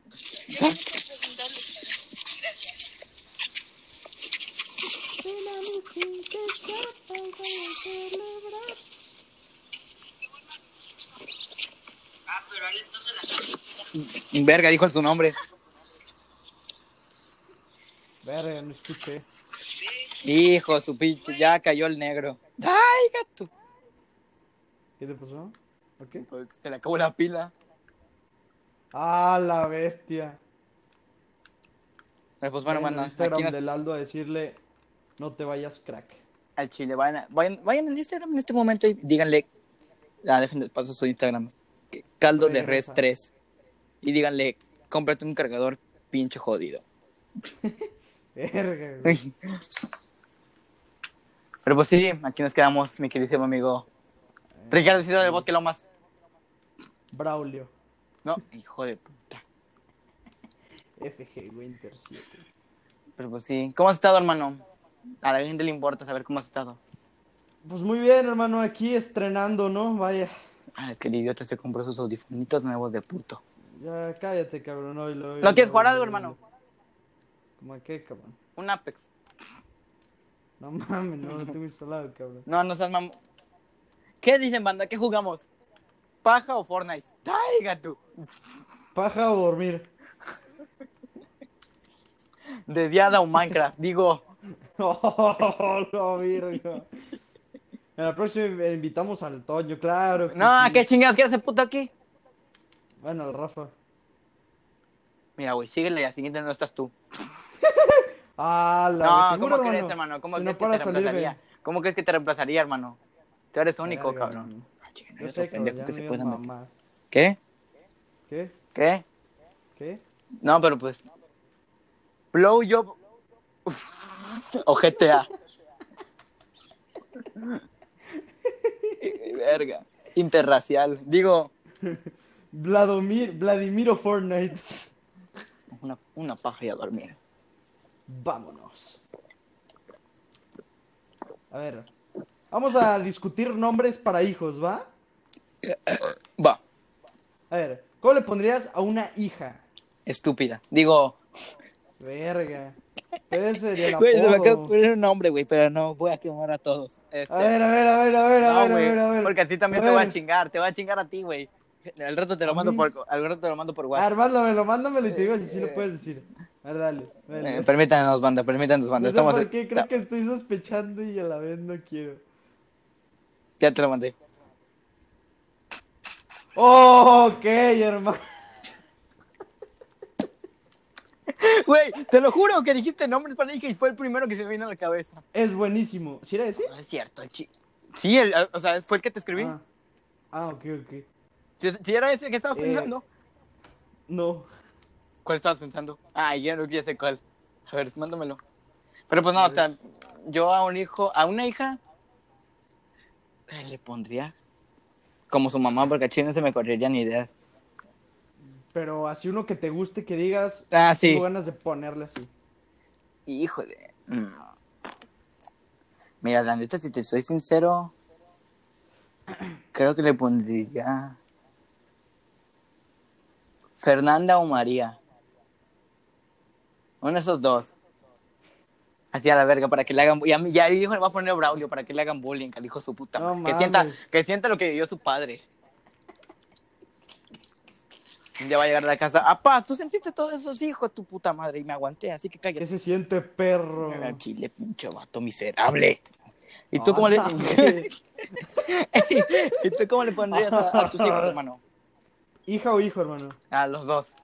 Ah, pero entonces la Verga, dijo su nombre. Verga, no escuché. Hijo, su pinche, ya cayó el negro. ¡Ay, gato! ¿Qué te pasó? ¿Por qué? Pues se le acabó la pila. ¡Ah, la bestia! Pero pues bueno, Vayan mano, al Instagram aquí nos- del Aldo a decirle, no te vayas, crack. al chile. Vayan, vayan, vayan en Instagram en este momento y díganle. Ah, dejen de paso su Instagram. Caldo de res Regresa. 3. Y díganle, cómprate un cargador pinche jodido. Verga, güey. Pero pues sí, aquí nos quedamos, mi queridísimo amigo. Ricardo Ciudad del Bosque Lomas. Braulio. No, hijo de puta. FG Winter 7. Pero pues sí. ¿Cómo has estado, hermano? A la gente le importa saber cómo has estado. Pues muy bien, hermano, aquí estrenando, ¿no? Vaya. Ah, es que el idiota se compró sus audifonitos nuevos de puto. Ya cállate, cabrón. Oílo, oílo, ¿No quieres jugar algo, hermano? ¿Cómo a qué, cabrón? Un Apex. No mames, no lo tengo instalado, cabrón. No, no seas mam... ¿Qué dicen, banda? ¿Qué jugamos? ¿Paja o Fortnite? ¡Ay, gato! ¿Paja o dormir? De Diada o Minecraft. Digo, Oh, la virga. En la próxima invitamos al Toño, claro. no, sí. ¿qué chingados quiere ese puto aquí? Bueno, al Rafa. Mira, güey, síguele y al siguiente no estás tú. Ah, la No, ¿seguro, ¿cómo crees, hermano? ¿Cómo Si crees no que te reemplazaría? bien. ¿Cómo crees que te reemplazaría, hermano? Tú eres único, Verga, cabrón. Ah, no Yo sé, pendejo que se digas pueda meter. mamá. ¿Qué? ¿Qué? ¿Qué? ¿Qué? No, pero pues. Blow job. o GTA. Verga. Interracial. Digo, Vladimir, Vladimiro Fortnite. una, una paja y a dormir. Vámonos. A ver. Vamos a discutir nombres para hijos, ¿va? Va. A ver, ¿cómo le pondrías a una hija? Estúpida. Digo, Verga. Ese sería el güey, se me acaba de ocurrir un nombre, güey, pero no voy a quemar a todos. Este, A ver, a ver, a ver, a ver, a ver, a ver, a ver. porque a ti también A te voy a chingar, te voy a chingar a ti, güey. Al rato te lo ¿A mando por, al rato te lo mando por WhatsApp. ver, mándamelo, mándamelo y te digo si sí lo puedes decir. A ver, dale. dale. Eh, permítanos, banda, permítanos, banda. no sé Estamos por qué, creo no, que estoy sospechando y a la vez no quiero. Ya te lo mandé. Oh, ok, hermano. Güey, te lo juro que dijiste nombres para hija y fue el primero que se me vino a la cabeza. Es buenísimo. ¿Sí era ese? No es cierto, el chi... Sí, el, o sea, fue el que te escribí. Ah, ah ok, ok. Si, si era ese que estabas Eh. pensando. No. ¿Cuál estabas pensando? Ah, ya no ya sé cuál. A ver, mándamelo. Pero pues no, o sea, yo a un hijo, a una hija, le pondría como su mamá, porque a Chile no se me correría ni idea. Pero así uno que te guste, que digas, Ah, sí. tengo ganas de ponerle así. Híjole. Mira, la neta, si te soy sincero, creo que le pondría Fernanda o María. Uno de esos dos. Así a la verga, para que le hagan... Ya el hijo le va a poner Braulio para que le hagan bullying al hijo su puta No que, sienta, que sienta lo que vivió su padre. Un día va a llegar a la casa, apá, tú sentiste todos esos hijos, tu puta madre, y me aguanté, así que cállate. ¿Qué se siente, perro? Chile, pinche vato miserable. ¿Y tú cómo le... ¿Y tú cómo le pondrías a, a tus hijos, hermano? ¿Hija o hijo, hermano? A los dos.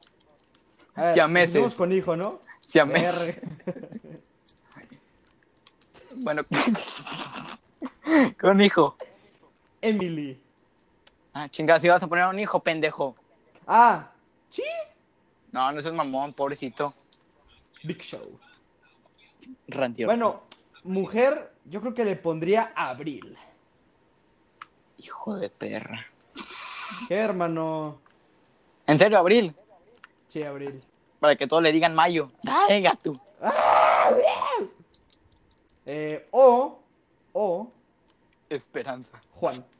A ver, Siameses. empecemos con hijo, ¿no? Si a meses. Bueno. Con hijo. Emily. Ah, chingada, si vas a poner a un hijo, pendejo. Ah, sí. No, no es mamón, pobrecito. Big Show. Randy Orton. Bueno, mujer, yo creo que le pondría Abril. Hijo de perra. ¿Qué, hermano? ¿En serio, Abril? Sí, Abril. Para que todos le digan Mayo. Venga tú. Eh, o, o, Esperanza. Juan.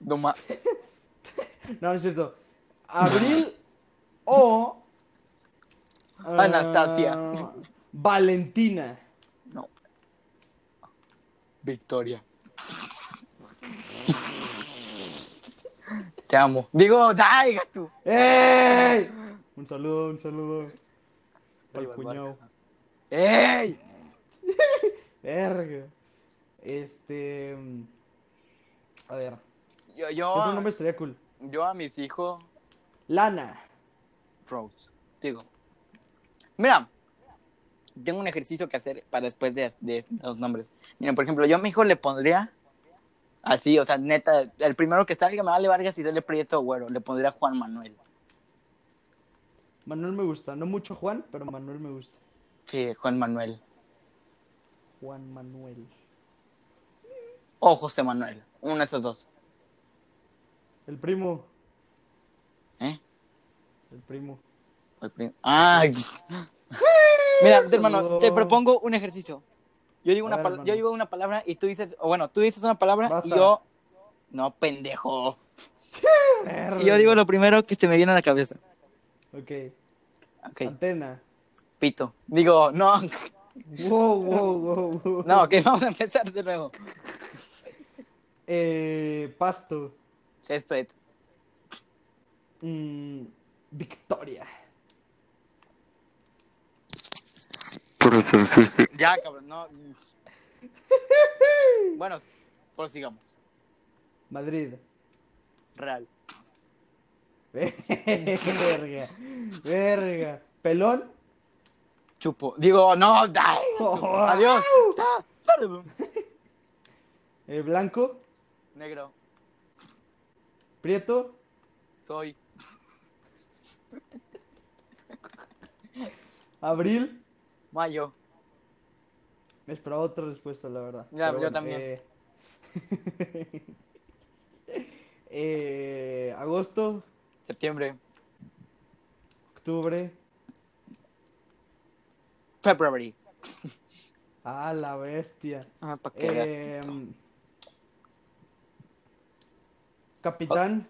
No, no es cierto. Abril o... ah, Anastasia. Valentina. No. Victoria. Te amo. Digo, daiga tú. ¡Ey! Un saludo, un saludo. Para el Arriba el cuñado. ¡Ey! Verga. Este... mm, A ver. Yo, ¿Qué yo, otro nombre estaría cool? yo a mis hijos, Lana. Rose. Digo, mira, tengo un ejercicio que hacer para después de, de los nombres. Mira, por ejemplo, yo a mi hijo le pondría así, o sea, neta, el primero que salga me vale Vargas y sale Prieto Güero, le pondría Juan Manuel. Manuel me gusta. No mucho Juan, pero Manuel me gusta. Sí, Juan Manuel. Juan Manuel. O José Manuel, uno de esos dos. El primo. El primo. El prim- Ah, mira, hermano, te propongo un ejercicio. Yo digo, una ver, yo digo una palabra y tú dices, o bueno, tú dices una palabra y yo... No, pendejo. Y yo digo lo primero que se me viene a la cabeza. Ok. Ok, Antena. pito. Digo, no, Wow, wow, wow, wow. no, ok, vamos a empezar de nuevo. Eh, pasto. Césped. Mm, Victoria. Ya, cabrón, no. Bueno, prosigamos. Madrid. Real. Verga. Verga. Pelón. Chupo. Digo, no, dai. Oh. Adiós. Eh, blanco, Negro, prieto, soy. Abril. Mayo. Me esperaba otra respuesta, la verdad. Ya, Pero yo también. eh, eh, agosto, Septiembre. octubre. February. Ah, la bestia. Ah, para que veas. Em, capitán.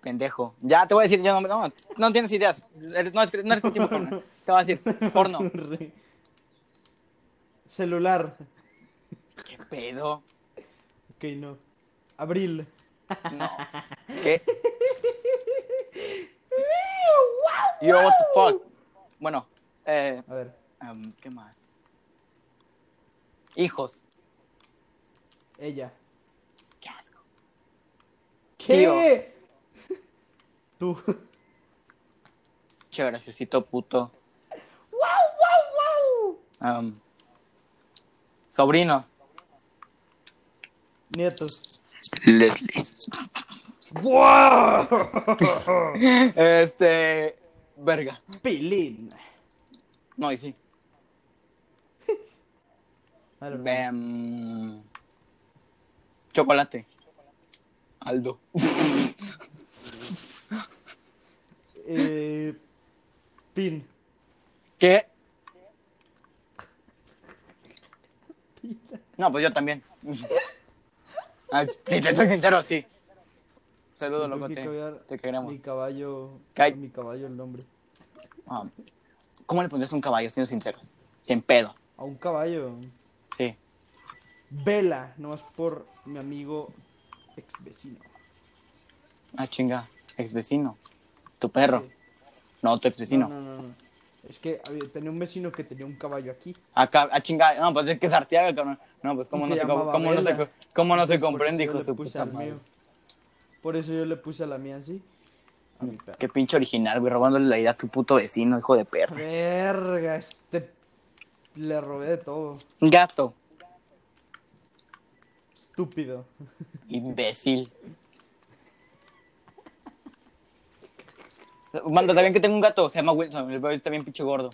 Pendejo. Ya te voy a decir, yo no, no, no tienes ideas. No, es, no eres tipo porno. Te voy a decir, porno. Celular. ¿Qué pedo? Ok, no. Abril. No. ¿Qué? Yo, what the fuck. Bueno, eh, A ver. em, ¿qué más? Hijos. Ella. Qué asco. ¿Qué? Tú. Che, graciosito puto. Em, sobrinos. Nietos. Leslie. ¡Wow! Este. Verga. Pilín. No, y sí. Ver, Em, chocolate. Aldo. eh, pin. ¿Qué? No, pues yo también. Ah, Si te soy sincero, sí. Saludos, loco. que Te, te queremos. Mi caballo. Mi caballo el nombre. Ah, ¿Cómo le pondrías a un caballo, siendo sincero? Sin pedo. A un caballo. Sí. Vela. No es por mi amigo ex vecino. Ah, chinga. Ex vecino. Tu perro. No, tu ex vecino. No, no, no, no. Es que había- tenía un vecino que tenía un caballo aquí. Acá, a chinga. No, pues es que es Arteaga, cabrón. No, pues cómo no se se, cómo, no se, cómo no se Entonces, comprende, hijo su puta madre. Por eso yo le puse a la mía así. Qué pinche original, güey, robándole la idea a tu puto vecino, hijo de perro. Verga, este. Le robé de todo. Gato. Estúpido. Imbécil. Manda, también que tengo un gato, se llama Wilson, el bien pinche gordo.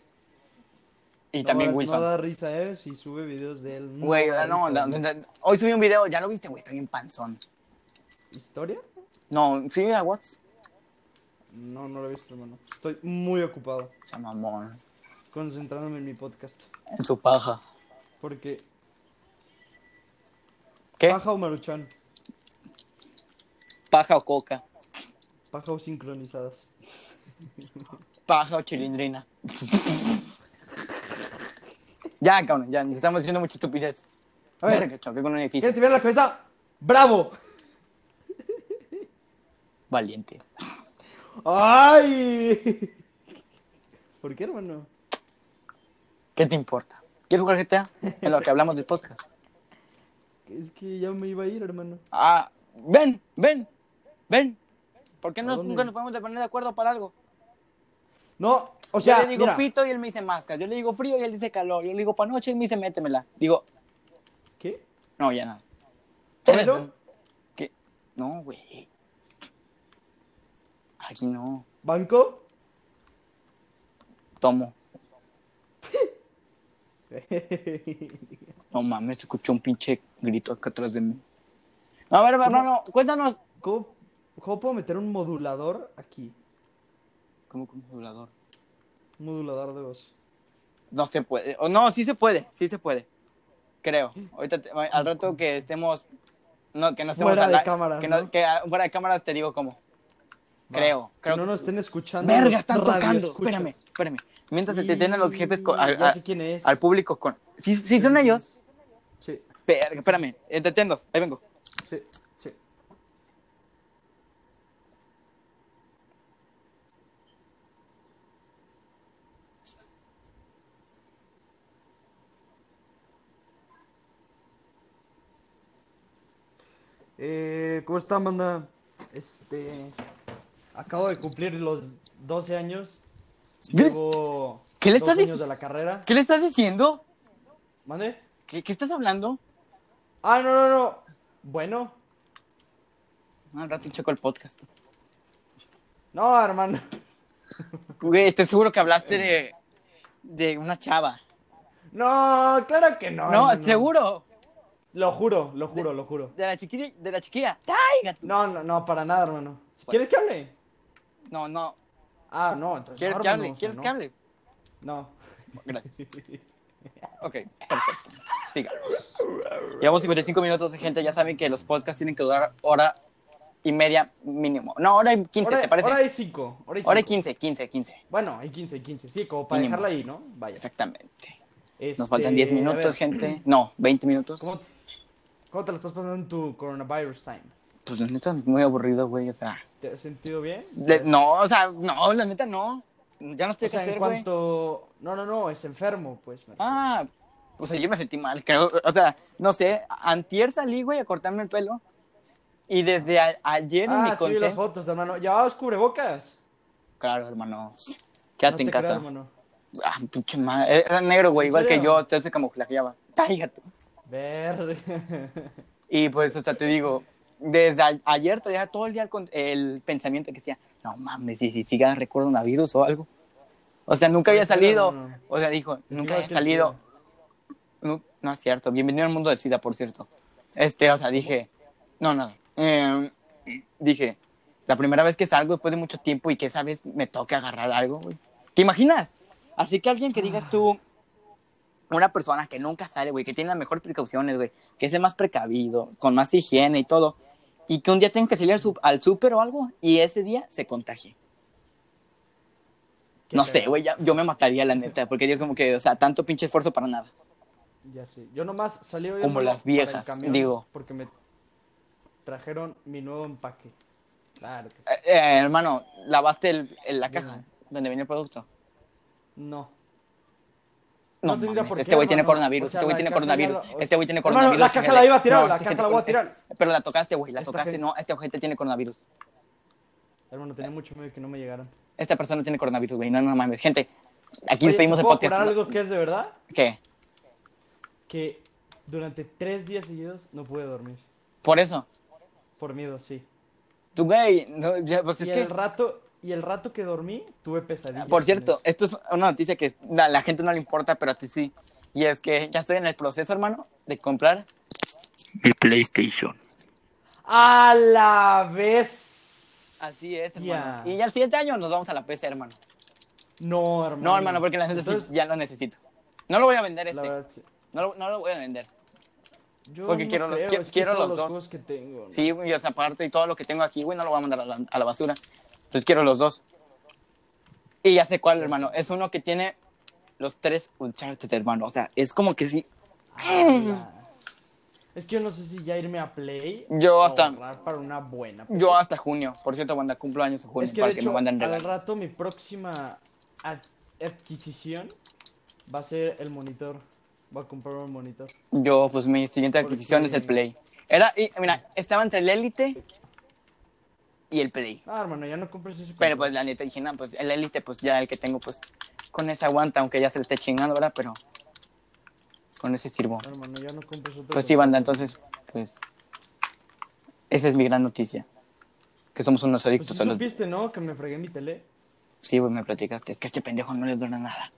Y también Wilson. No da risa, eh, si sube videos de él. No Güey, da no, risa, no, no, hoy subí un video, ya lo viste, güey, está bien panzón. ¿Historia? No, sí, a What's? No, no lo he visto, hermano. Estoy muy ocupado. Se mamón. Concentrándome en mi podcast. En su paja. Porque. ¿Qué? Paja o maruchan. Paja o coca. Paja o sincronizadas. Paja o chilindrina. ya, cabrón, ya, nos estamos diciendo muchas estupideces. A ver, Verga, choqué con un ¿quieres edificio. tirar la cabeza? ¡Bravo! Valiente. ¡Ay! ¿Por qué, hermano? ¿Qué te importa? ¿Quieres jugar GTA? En lo que hablamos del podcast. Es que ya me iba a ir, hermano. Ah, ven, ven, ven. ¿Por qué nunca nos podemos poner de acuerdo para algo? No, o sea, yo le digo mira, pito y él me dice máscara. Yo le digo frío y él dice calor. Yo le digo pa' noche y me dice métemela. Digo, ¿qué? no, ya nada. ¿Pero? ¿Qué? No, güey. Aquí no. ¿Banco? Tomo. No mames, escuchó un pinche grito acá atrás de mí. No, a ver, no, no, cuéntanos. ¿Cómo, ¿Cómo puedo meter un modulador aquí? ¿Cómo con modulador? Modulador de voz. No se puede. O no, sí se puede, sí se puede. Creo. Ahorita, te- al rato que estemos. No, que no estemos Fuera al de cámaras, Que, no- ¿no? que, fuera de cámaras te digo cómo. Creo, creo. Que no nos estén escuchando. Verga, están tocando. radioescuchas. Espérame, espérame. Mientras se te tienen los jefes con- al, sé quién es. al público con. Sí, sí son ellos. Sí, Verga, espérame, entretenlos. Ahí vengo. sí, sí. Eh, ¿cómo están, banda? Este. Acabo de cumplir los 12 años. ¿Qué? Llevo. ¿Qué le estás años diciendo? de la carrera. ¿Qué le estás diciendo? ¿Mande? ¿Qué, qué estás hablando? Ah, no, no, no. Bueno. Ah, Al rato checo el podcast. No, hermano. Güey, estoy seguro que hablaste de, de una chava. No, claro que no. No, seguro. Lo juro, lo juro, lo juro. De la chiquilla. De la chiquilla. ¡Táiga! No, no, no, para nada, hermano. Si Bueno. ¿Quieres que hable? No, no. Ah, no, entonces. ¿Quieres no, que hable? ¿Quieres no. que hable? No. Gracias. Ok, perfecto. Sigamos. Llevamos 55 minutos, gente. Ya saben que los podcasts tienen que durar hora y media mínimo. No, hora y 15, Hora, ¿te parece? hora y cinco. Hora y, Hora y cinco. 15, 15, 15. Bueno, hay 15, 15. Sí, como para Mínimo. dejarla ahí, ¿no? Vaya. Exactamente. Este, Nos faltan 10 a ver, minutos, gente. No, 20 minutos. ¿Cómo, ¿Cómo te la estás pasando en tu coronavirus time? Pues la neta, muy aburrido, güey. O sea, ¿Te has sentido bien? de- no, o sea, no, la neta no. Ya no estoy O sea, que en hacer, cuanto... No, no, no, es enfermo, pues. Ah, o sea, yo me sentí mal, creo. O sea, no sé, antier salí, güey, a cortarme el pelo. Y desde a- ayer en mi Ah, sí, las consejo... fotos, hermano. ¿Llevabas cubrebocas? Claro, hermano. No Quédate te en creas, casa. hermano. Ah, pinche madre. Era negro, güey, ¿En igual que yo, entonces se camuflajeaba. Cállate. Ver. Y pues, o sea, te digo, desde a- ayer traía todo el día el, pensamiento que decía, no mames, y si siga recuerdo un virus o algo. O sea, nunca había salido. O sea, dijo, Es nunca había salido. No, no es cierto. Bienvenido al mundo del SIDA, por cierto. Este, o sea, dije, no, nada. Eh, dije, la primera vez que salgo después de mucho tiempo y que esa vez me toque agarrar algo, güey. ¿Te imaginas? Así que alguien que digas tú, una persona que nunca sale, güey, que tiene las mejores precauciones, güey, que es el más precavido, con más higiene y todo, y que un día tenga que salir al, súper o algo, y ese día se contagie. No sé, güey, yo me mataría, la neta, porque yo como que, o sea, tanto pinche esfuerzo para nada. Ya sé. Yo nomás salí hoy, Como las viejas, camión digo. Porque me trajeron mi nuevo empaque. Claro que sí. Eh, eh, hermano, lavaste el, el- la caja donde venía el producto. No. No, No tendría mames, por este güey tiene hermano. coronavirus, O sea, este güey la tiene coronavirus, la- este güey tiene Hermano, coronavirus. la caja la iba a tirar, la este caja la voy a coronavirus. tirar. Pero la tocaste, güey, la Esta tocaste, gente- no, este ojete tiene coronavirus. Hermano, tenía mucho miedo que no me llegaran. Esta persona tiene coronavirus, güey, no, no mames. Gente, aquí Oye, despedimos ¿te el podcast. ¿no? algo que es de verdad? ¿Qué? Que durante tres días seguidos no pude dormir. Por eso. Por miedo, sí. Tú, güey, no, ya, pues es y que... el rato, y el rato que dormí, tuve pesadillas. Por cierto, esto es una noticia que a la gente no le importa, pero a ti sí. Y es que ya estoy en el proceso, hermano, de comprar Mi PlayStation. A la vez. Así es, hermano. Y ya el siguiente año nos vamos a la PC, hermano. No, hermano. No, hermano, porque la gente sí Entonces, ya lo necesito. No lo voy a vender este. verdad, sí. No lo, no lo voy a vender. Yo Porque no quiero creo, que quiero los dos. que tengo. ¿no? Sí, güey, o sea, aparte y todo lo que tengo aquí, güey, no lo voy a mandar a la, a la basura. Entonces quiero los dos. Y ya sé cuál, hermano. Es uno que tiene los tres Uncharted, hermano. O sea, es como que sí. Es que yo no sé si ya irme a Play. Yo hasta- para una buena. Yo hasta junio. Por cierto, banda, cumplo años en junio es que para de que hecho, me mandan al rato mi próxima ad- adquisición va a ser el monitor. Voy a comprar un monitor. Yo, pues mi siguiente Porque- adquisición es el Play. Era, y, mira, estaba entre el Elite y el Play. Ah, hermano, ya no compres ese. Pero pues la neta dije, no, pues el Elite, pues ya el que tengo, pues con ese aguanta, aunque ya se le esté chingando, ¿verdad? Pero con ese sirvo. Hermano, ya no compres otro. Pues sí, banda, entonces, pues esa es mi gran noticia. Que somos unos Pues adictos sí a los... supiste, ¿no? Que me fregué mi tele. Sí, güey, me platicaste. Es que a este pendejo no le dura nada.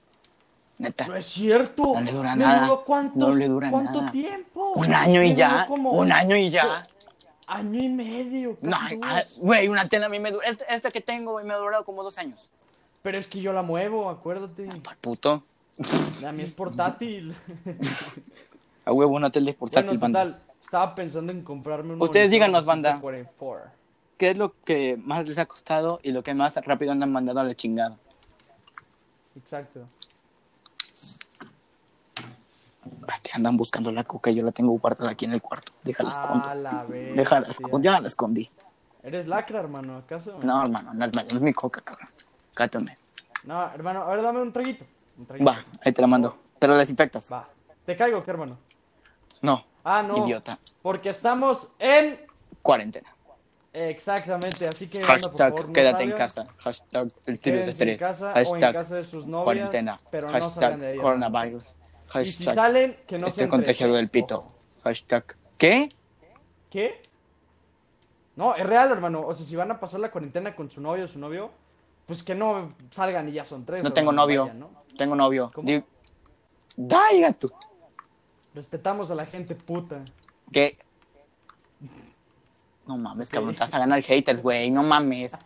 Neta. No es cierto. No le dura ¿Me nada. cuántos- No le dura ¿Cuánto nada. tiempo? Un año y ya. como Un año y ya. Año y medio. No, ah, güey, una tela a mí me dura... Esta, esta que tengo, güey, me ha durado como dos años. Pero es que yo la muevo, acuérdate. Pal puto. La mía es portátil. A huevo, una tele portátil, bueno, banda. total. Estaba pensando en comprarme un Ustedes díganos, banda. 144. ¿Qué es lo que más les ha costado y lo que más rápido han mandado a la chingada? Exacto. Te andan buscando la coca yo la tengo guardada aquí en el cuarto. Déjala escondo. A la vez. Déjala escondo. Ya la escondí. ¿Eres lacra, hermano? ¿Acaso? No, hermano, no, no es mi coca, cabrón. Cátame. No, hermano, a ver, dame un traguito. Un traguito. Va, ahí te la mando. Pero la desinfectas. Va. ¿Te caigo qué, hermano? No, Ah, no. idiota. Porque estamos en. Cuarentena. Exactamente, así que anda, por Hashtag favor, no quédate en casa. Hashtag el tiro de quédense en tres. casa o en Hashtag casa de sus novias, cuarentena. pero no salgan de ahí. Hashtag. Y si salen, que no estoy se contagiado del pito. Hashtag ¿qué? ¿Qué? No, es real, hermano. O sea, si van a pasar la cuarentena con su novio o su novio, pues que no salgan y ya son tres. No tengo novio. vayan, ¿no? Tengo novio. ¿Cómo? Digo- ¡Ay, gato! Respetamos a la gente puta. ¿Qué? No mames, cabrón, te vas a ganar haters, güey. No mames.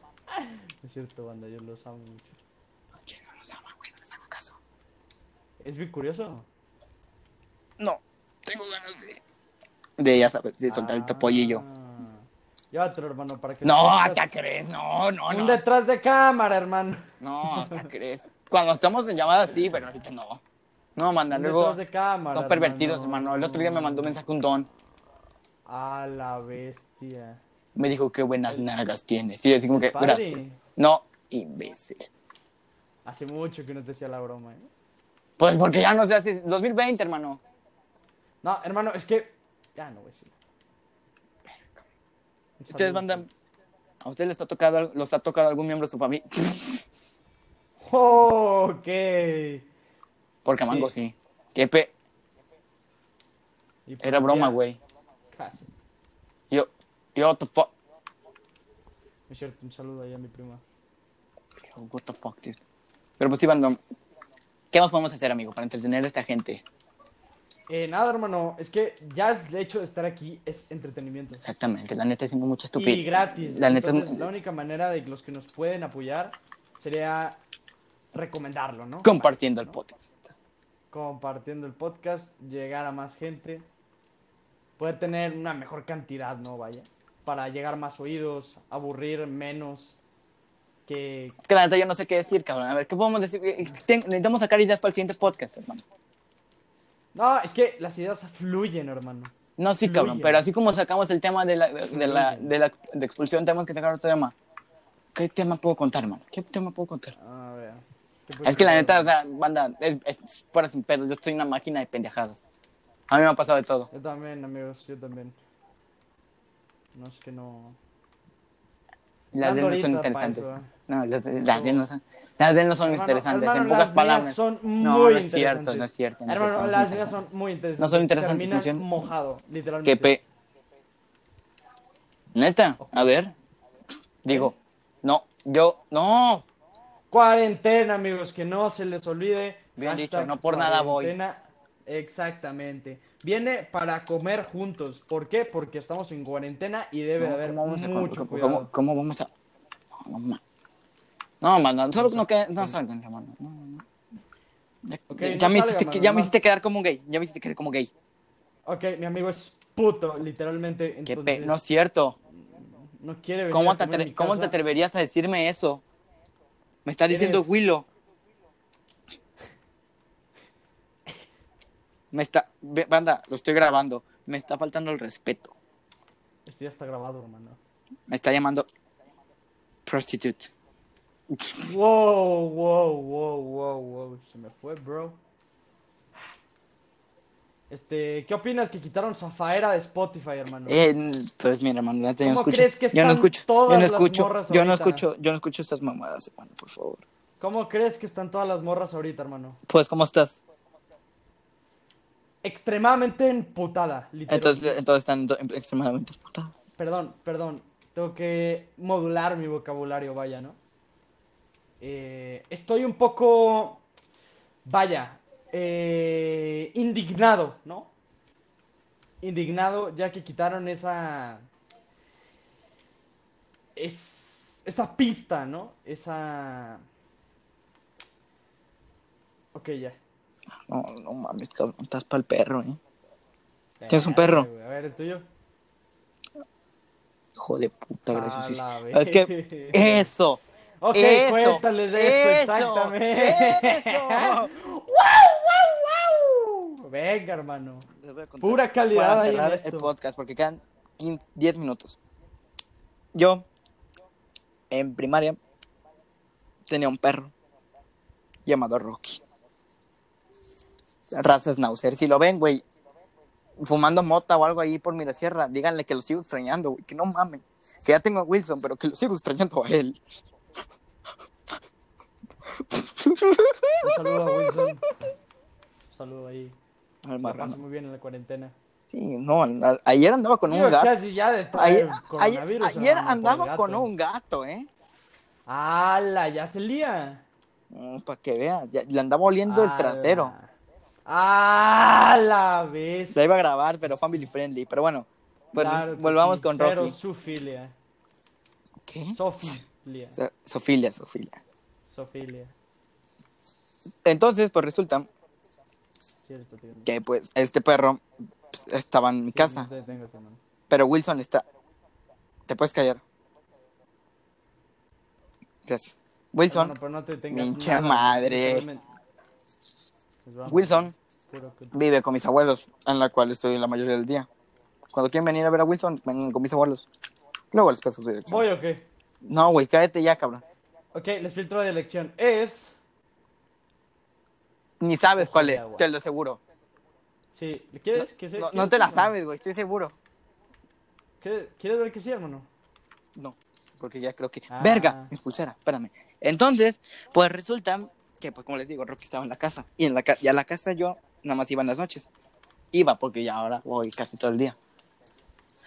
Es cierto, banda, yo los amo mucho. Che, no los ama, güey, no les haga caso. Es bien curioso. No, tengo ganas de. De, ya sabes, de soltar el topollillo. Ah. Llévatelo, hermano, para que... No, hasta crees, no, no, Un no. detrás de cámara, hermano. No, hasta crees. Cuando estamos en llamadas, sí, pero ahorita no. No, manda, Un luego. detrás de cámara, Son pervertidos, hermano. El otro día me mandó un mensaje un don. A la bestia. Me dijo qué buenas nalgas tienes. Y yo así como que, Padre. gracias. No, imbécil. Hace mucho que no te hacía la broma, ¿eh? Pues porque ya no se hace. 2020, hermano. No, hermano, es que... Ya no voy a decir. Ustedes mandan. ¿A ustedes les ha tocado, los ha tocado algún miembro de su familia? Ok. Porque Mango sí. Qué pe... Era broma, güey. Casi. Yo, yo, what the fuck. Es cierto, un saludo ahí a mi prima. What the fuck, dude. Pero pues sí, bando. ¿Qué más podemos hacer, amigo, para entretener a esta gente? Eh, nada, hermano, es que ya el hecho de estar aquí es entretenimiento. Exactamente, la neta haciendo mucha Y estupidez. gratis. La neta- Entonces, la única manera de que los que nos pueden apoyar sería recomendarlo, ¿no? Compartiendo el podcast. Compartiendo el podcast, llegar a más gente, poder tener una mejor cantidad, ¿no? Vaya. Para llegar más oídos, aburrir menos. Que. Es que la neta yo no sé qué decir, cabrón. A ver, ¿qué podemos decir? Eh, Necesitamos sacar ideas para el siguiente podcast, hermano. No, es que las ideas fluyen, hermano. No, sí, cabrón, pero así como sacamos el tema de la, de, la, de la de expulsión, tenemos que sacar otro tema. ¿Qué tema puedo contar, hermano? ¿Qué tema puedo contar? A ver. ¿qué Es que la neta, o sea, banda, es, es fuera sin pedos. Yo estoy una máquina de pendejadas. A mí me ha pasado de todo. Yo también, amigos, yo también. No es que no. Las de no son interesantes. eso, ¿eh? No, las de, las de no son, las de él no son Hermano, interesantes. hermano, en pocas las mías palabras. son muy no, no es cierto, no es cierto. no Hermano, las mías son muy interesantes. No son interesantes, Terminan mojado, literalmente. ¿Qué pe... Neta, a ver. Digo, no, yo, no. Cuarentena, amigos, que no se les olvide. Bien Hashtag dicho, no por nada voy. cuarentena. Exactamente. Viene para comer juntos. ¿Por qué? Porque estamos en cuarentena y debe de No, haber ¿cómo vamos a, mucho cómo, cuidado. cómo- cómo vamos a... No, no, no manda, solo no, que, no salgan, hermano. No, no, no. Ya, no me hiciste, mano, ya me hiciste quedar como un gay. Ya me hiciste quedar como gay. Ok, mi amigo es puto, literalmente. Qué Entonces, pe... No es cierto. no quiere venir ¿Cómo a te, comer en atre- mi ¿Cómo te casa. atreverías a decirme eso? Me está diciendo Eres- Willow. Me está... Banda, lo estoy grabando. Me está faltando el respeto. Esto ya está grabado, hermano. Me está llamando... Prostitute. Wow, wow, wow, wow, wow. Se me fue, bro. Este, ¿qué opinas que quitaron Zafaera de Spotify, hermano? Eh, pues mira, hermano, yo no ¿Cómo escucho. crees que yo no están escucho. todas Yo no las escucho. morras Yo no escucho. Yo no escucho estas mamadas, hermano, por favor. ¿Cómo crees que están todas las morras ahorita, hermano? Pues, ¿cómo estás? Extremadamente emputada, literal. Entonces, entonces están do- extremadamente putadas. Perdón, perdón. Tengo que modular mi vocabulario, vaya, ¿no? Eh, estoy un poco, vaya, eh, indignado, ¿no? Indignado ya que quitaron esa... Es, esa pista, ¿no? Esa... Ok, ya. No, no mames, cabrón, estás para el perro, ¿eh? ¿Tienes un perro? A ver, ¿el tuyo? Hijo de puta, gracias. Es que, eso. Ok, eso, cuéntales de eso, eso, exactamente. eso. ¡Wow, wow, wow! Venga, hermano. Les voy a contar Pura calidad para ahí en esto. el podcast porque quedan 15 10 minutos. Yo, en primaria, tenía un perro llamado Rocky. Raza Schnauzer. Si lo ven, güey, fumando mota o algo ahí por Mirasierra, díganle que lo sigo extrañando, güey, que no mamen. Que ya tengo a Wilson, pero que lo sigo extrañando a él. Un saludo a Wilson. Un saludo ahí. Al marrano. muy bien en la cuarentena. Sí, no, ayer andaba con Digo, un gato. ya de Ayer, ayer, el andaba con un gato, ¿eh? ¡Hala! Ya se lía. Para que veas, ya- le andaba oliendo el ¡Hala! trasero. ¡Hala! ¿Ves? La iba a grabar, pero family friendly. Pero bueno, pues Claro volvamos sí, con Rocky. Zoofilia. ¿Qué? Sofilia. So- Sofilia, Sofilia. Sofilia. Entonces, pues resulta Cierto, tío. que pues este perro pues, estaba en mi casa, pero Wilson está... ¿Te puedes callar? Gracias. Wilson, Hermano, pero no te detengas Pinche nada, madre. Pues Wilson vive con mis abuelos, en la cual estoy la mayoría del día. Cuando quieren venir a ver a Wilson, vengan con mis abuelos. Luego les paso su dirección. ¿Voy o qué? No, güey, cállate ya, cabrón. Ok, les filtro de elección. Es. Ni sabes cuál es, te lo aseguro. Sí, ¿quieres que se- No, no quieres te la que- sabes, güey, estoy seguro. ¿Quieres, ¿Quieres ver que sí, hermano? No, porque ya creo que... Ah. ¡Verga! Mi pulsera, espérame. Entonces, pues resulta que, pues como les digo, Rocky estaba en la casa. Y en la ca- y a la casa yo nada más iba en las noches. Iba porque ya ahora voy casi todo el día.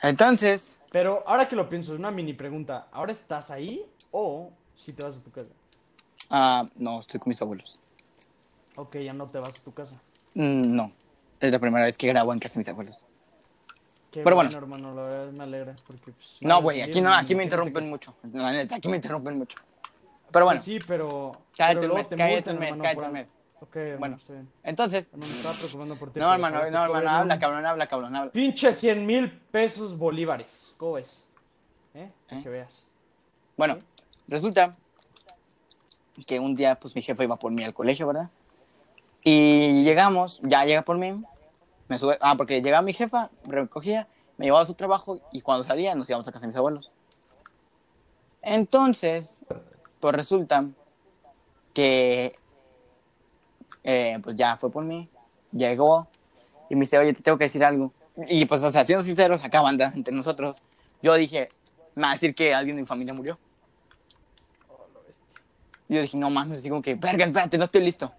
Entonces, Pero ahora que lo pienso, es una mini pregunta. ¿Ahora estás ahí o si te vas a tu casa? ah, no, estoy con mis abuelos. Ok, ya no te vas a tu casa. Mm, no, es la primera vez que grabo en casa de mis abuelos. Qué Pero bueno. hermano, la verdad me alegra. Porque, pues, No, güey, aquí no, aquí me interrumpen que- mucho. La neta, aquí me interrumpen mucho. Pero bueno, Pues Sí, pero. cállate pero un mes, te cállate un mes, hermano, cállate un mes. Ok, hermano, Bueno. Entonces, Hermano, me estaba preocupando por ti. no, hermano, no, hermano, habla, cabrón, habla, cabrón, habla. Pinche 100 mil pesos bolívares. ¿Cómo? ¿Eh? ¿Eh? Que veas. Bueno, resulta que un día, pues mi jefe iba por mí al colegio, ¿verdad? Y llegamos, ya llega por mí, me sube, ah, porque llegaba mi jefa, recogía, me llevaba a su trabajo y cuando salía nos íbamos a casa de mis abuelos. Entonces, pues resulta que, eh, pues ya fue por mí, llegó y me dice, oye, te tengo que decir algo. Y pues, o sea, siendo sinceros, acá entre nosotros, yo dije, me va a decir que alguien de mi familia murió. Y yo dije, no mames, así como que, verga, espérate, no estoy listo.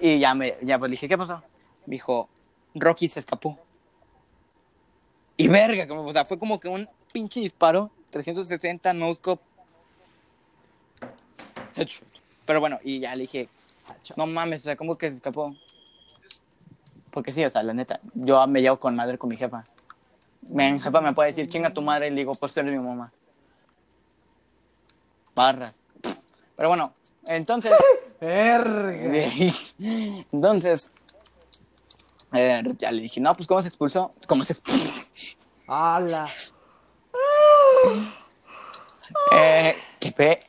Y ya me, ya pues dije, ¿qué pasó? Me dijo, Rocky se escapó. Y verga, como, o sea, fue como que un pinche disparo, 360, no scope. Headshot. Pero bueno, y ya le dije, no mames, o sea, ¿cómo que se escapó? Porque sí, o sea, la neta, yo me llevo con madre con mi jefa. Mi jefa me puede decir, chinga tu madre, y le digo, pues eres mi mamá. Barras. Pero bueno, entonces, entonces, eh, ya le dije, no, pues ¿cómo se expulsó? ¿Cómo se ¡Hala! Eh, qué pe...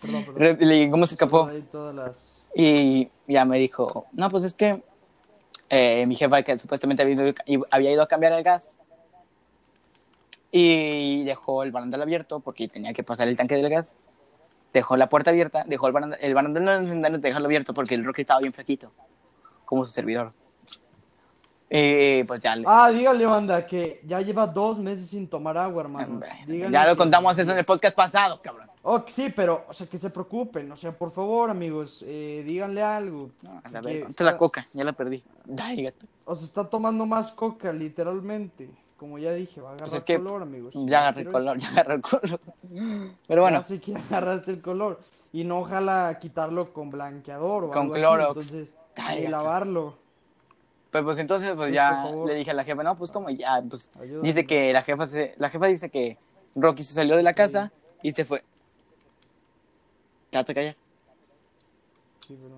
Perdón, perdón. Re- Le dije, ¿cómo se escapó? Las. Y ya me dijo, no, pues es que eh, mi jefa que supuestamente había ido, había ido a cambiar el gas y dejó el barandal abierto porque tenía que pasar el tanque del gas. Dejó la puerta abierta, dejó el barandal, el barandal no necesitario dejarlo abierto porque el Rocky estaba bien flaquito, como su servidor. Y pues ya, le- Ah, dígale, banda, que ya lleva dos meses sin tomar agua, hermano. Ya lo que- contamos eso en el podcast pasado, cabrón. Oh, sí, pero, o sea, que se preocupen. O sea, por favor, amigos, eh, díganle algo. A la ponte está- la coca, ya la perdí. Ay, gato. O sea, está tomando más coca, literalmente. Como ya dije, va a agarrar Pues es que color, amigos. Ya agarré el color, ya agarré el color. Pero bueno, Ya sé que agarraste el color. Y no ojalá quitarlo con blanqueador o Con así, Clorox. Entonces, y lavarlo. Pues, pues entonces, pues Pues, ya le dije a la jefa, no, pues como ya, pues Ayúdame. dice que la jefa se, la jefa dice que Rocky se salió de la casa y se fue. ¿Te vas a callar? Sí, pero...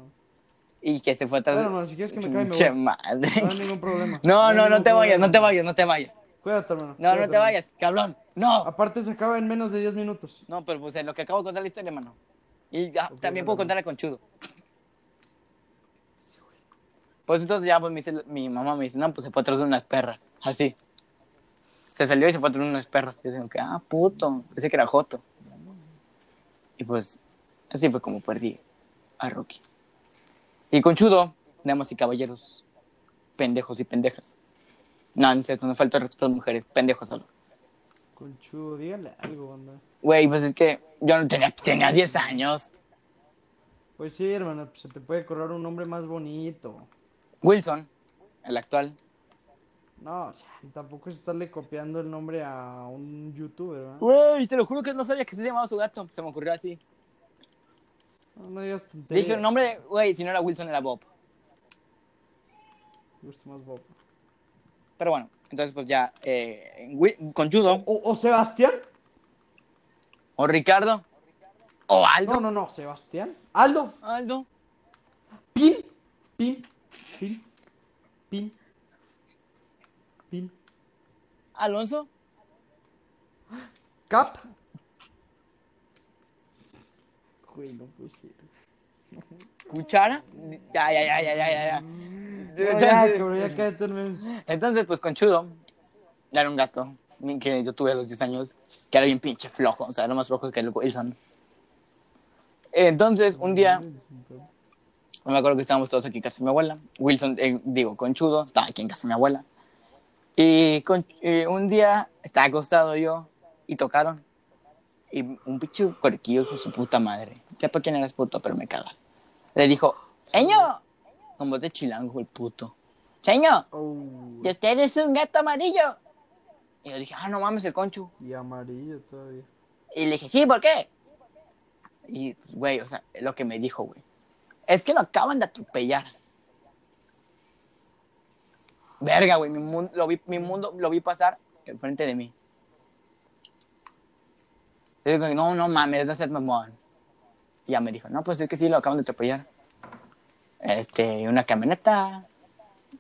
Y que se fue atrás. Bueno, hermano, si quieres que me caiga, me voy. madre. No hay ningún problema. No, no, no ningún te vayas, no te vayas, no te vayas. Cuídate, hermano. No, cuídate, no te hermano. vayas, cabrón. No. Aparte, se acaba en menos de 10 minutos. No, pero pues en lo que acabo de contar la historia, hermano. Y ah, Ok, también puedo contarla con Chudo. Pues entonces ya pues, mi mamá me dice, no, pues se fue atrás de unas perras. Así. Se salió y se fue atrás de unas perras. Y yo digo ah, puto. Pensé que era Joto. Y pues, así fue como perdí a Rocky. Y con Chudo, damas y caballeros, pendejos y pendejas. No, no cierto, no falta el a las mujeres, pendejos solo. Conchudo, dígale algo, banda. Güey, pues es que yo no tenía, tenía 10 años. Pues sí, hermano, pues se te puede correr un nombre más bonito. Wilson, el actual. No, o sea, tampoco es estarle copiando el nombre a un youtuber, ¿verdad? Güey, te lo juro que no sabía que se llamaba su gato. Se me ocurrió así. No, no digas tonterías. Dije el nombre de, güey, si no era Wilson era Bob. Me gusta más Bob. Pero bueno, entonces pues ya, eh, con Judo, ¿O, o Sebastián? o Ricardo, o Aldo. No, no, no, Sebastián. Aldo. Aldo. Pin. Pin. Pin. Pin. Pin. Alonso. Cap. Güey, no puede ser. Cuchara. Ya, ya, ya, ya, ya, ya. ya. No, ya, cabrón, ya cállate. Entonces, pues Conchudo era un gato que yo tuve a los 10 años, que era bien pinche flojo, o sea, era más flojo que el Wilson. Entonces, un día, no me acuerdo que estábamos todos aquí en casa de mi abuela. Wilson, eh, digo, Conchudo, estaba aquí en casa de mi abuela. Y, con- y un día estaba acostado yo y tocaron. Y un pinche cuerquillo con su puta madre. Ya para quién eres puto, pero me cagas. Le dijo, ¡Señor! Como de chilango el puto. ¡Señor! Oh, ¿Y usted es un gato amarillo? Y yo dije, ah, no mames, el conchu. y amarillo todavía. Y le dije, sí, ¿por qué? Y, güey, o sea, lo que me dijo, güey. Es que lo acaban de atropellar. Verga, güey, mi mundo, lo vi, mi mundo lo vi pasar enfrente de mí. Y digo, no, no mames, no seas mamón. Y ya me dijo, no, pues es que sí, lo acaban de atropellar. Este, una camioneta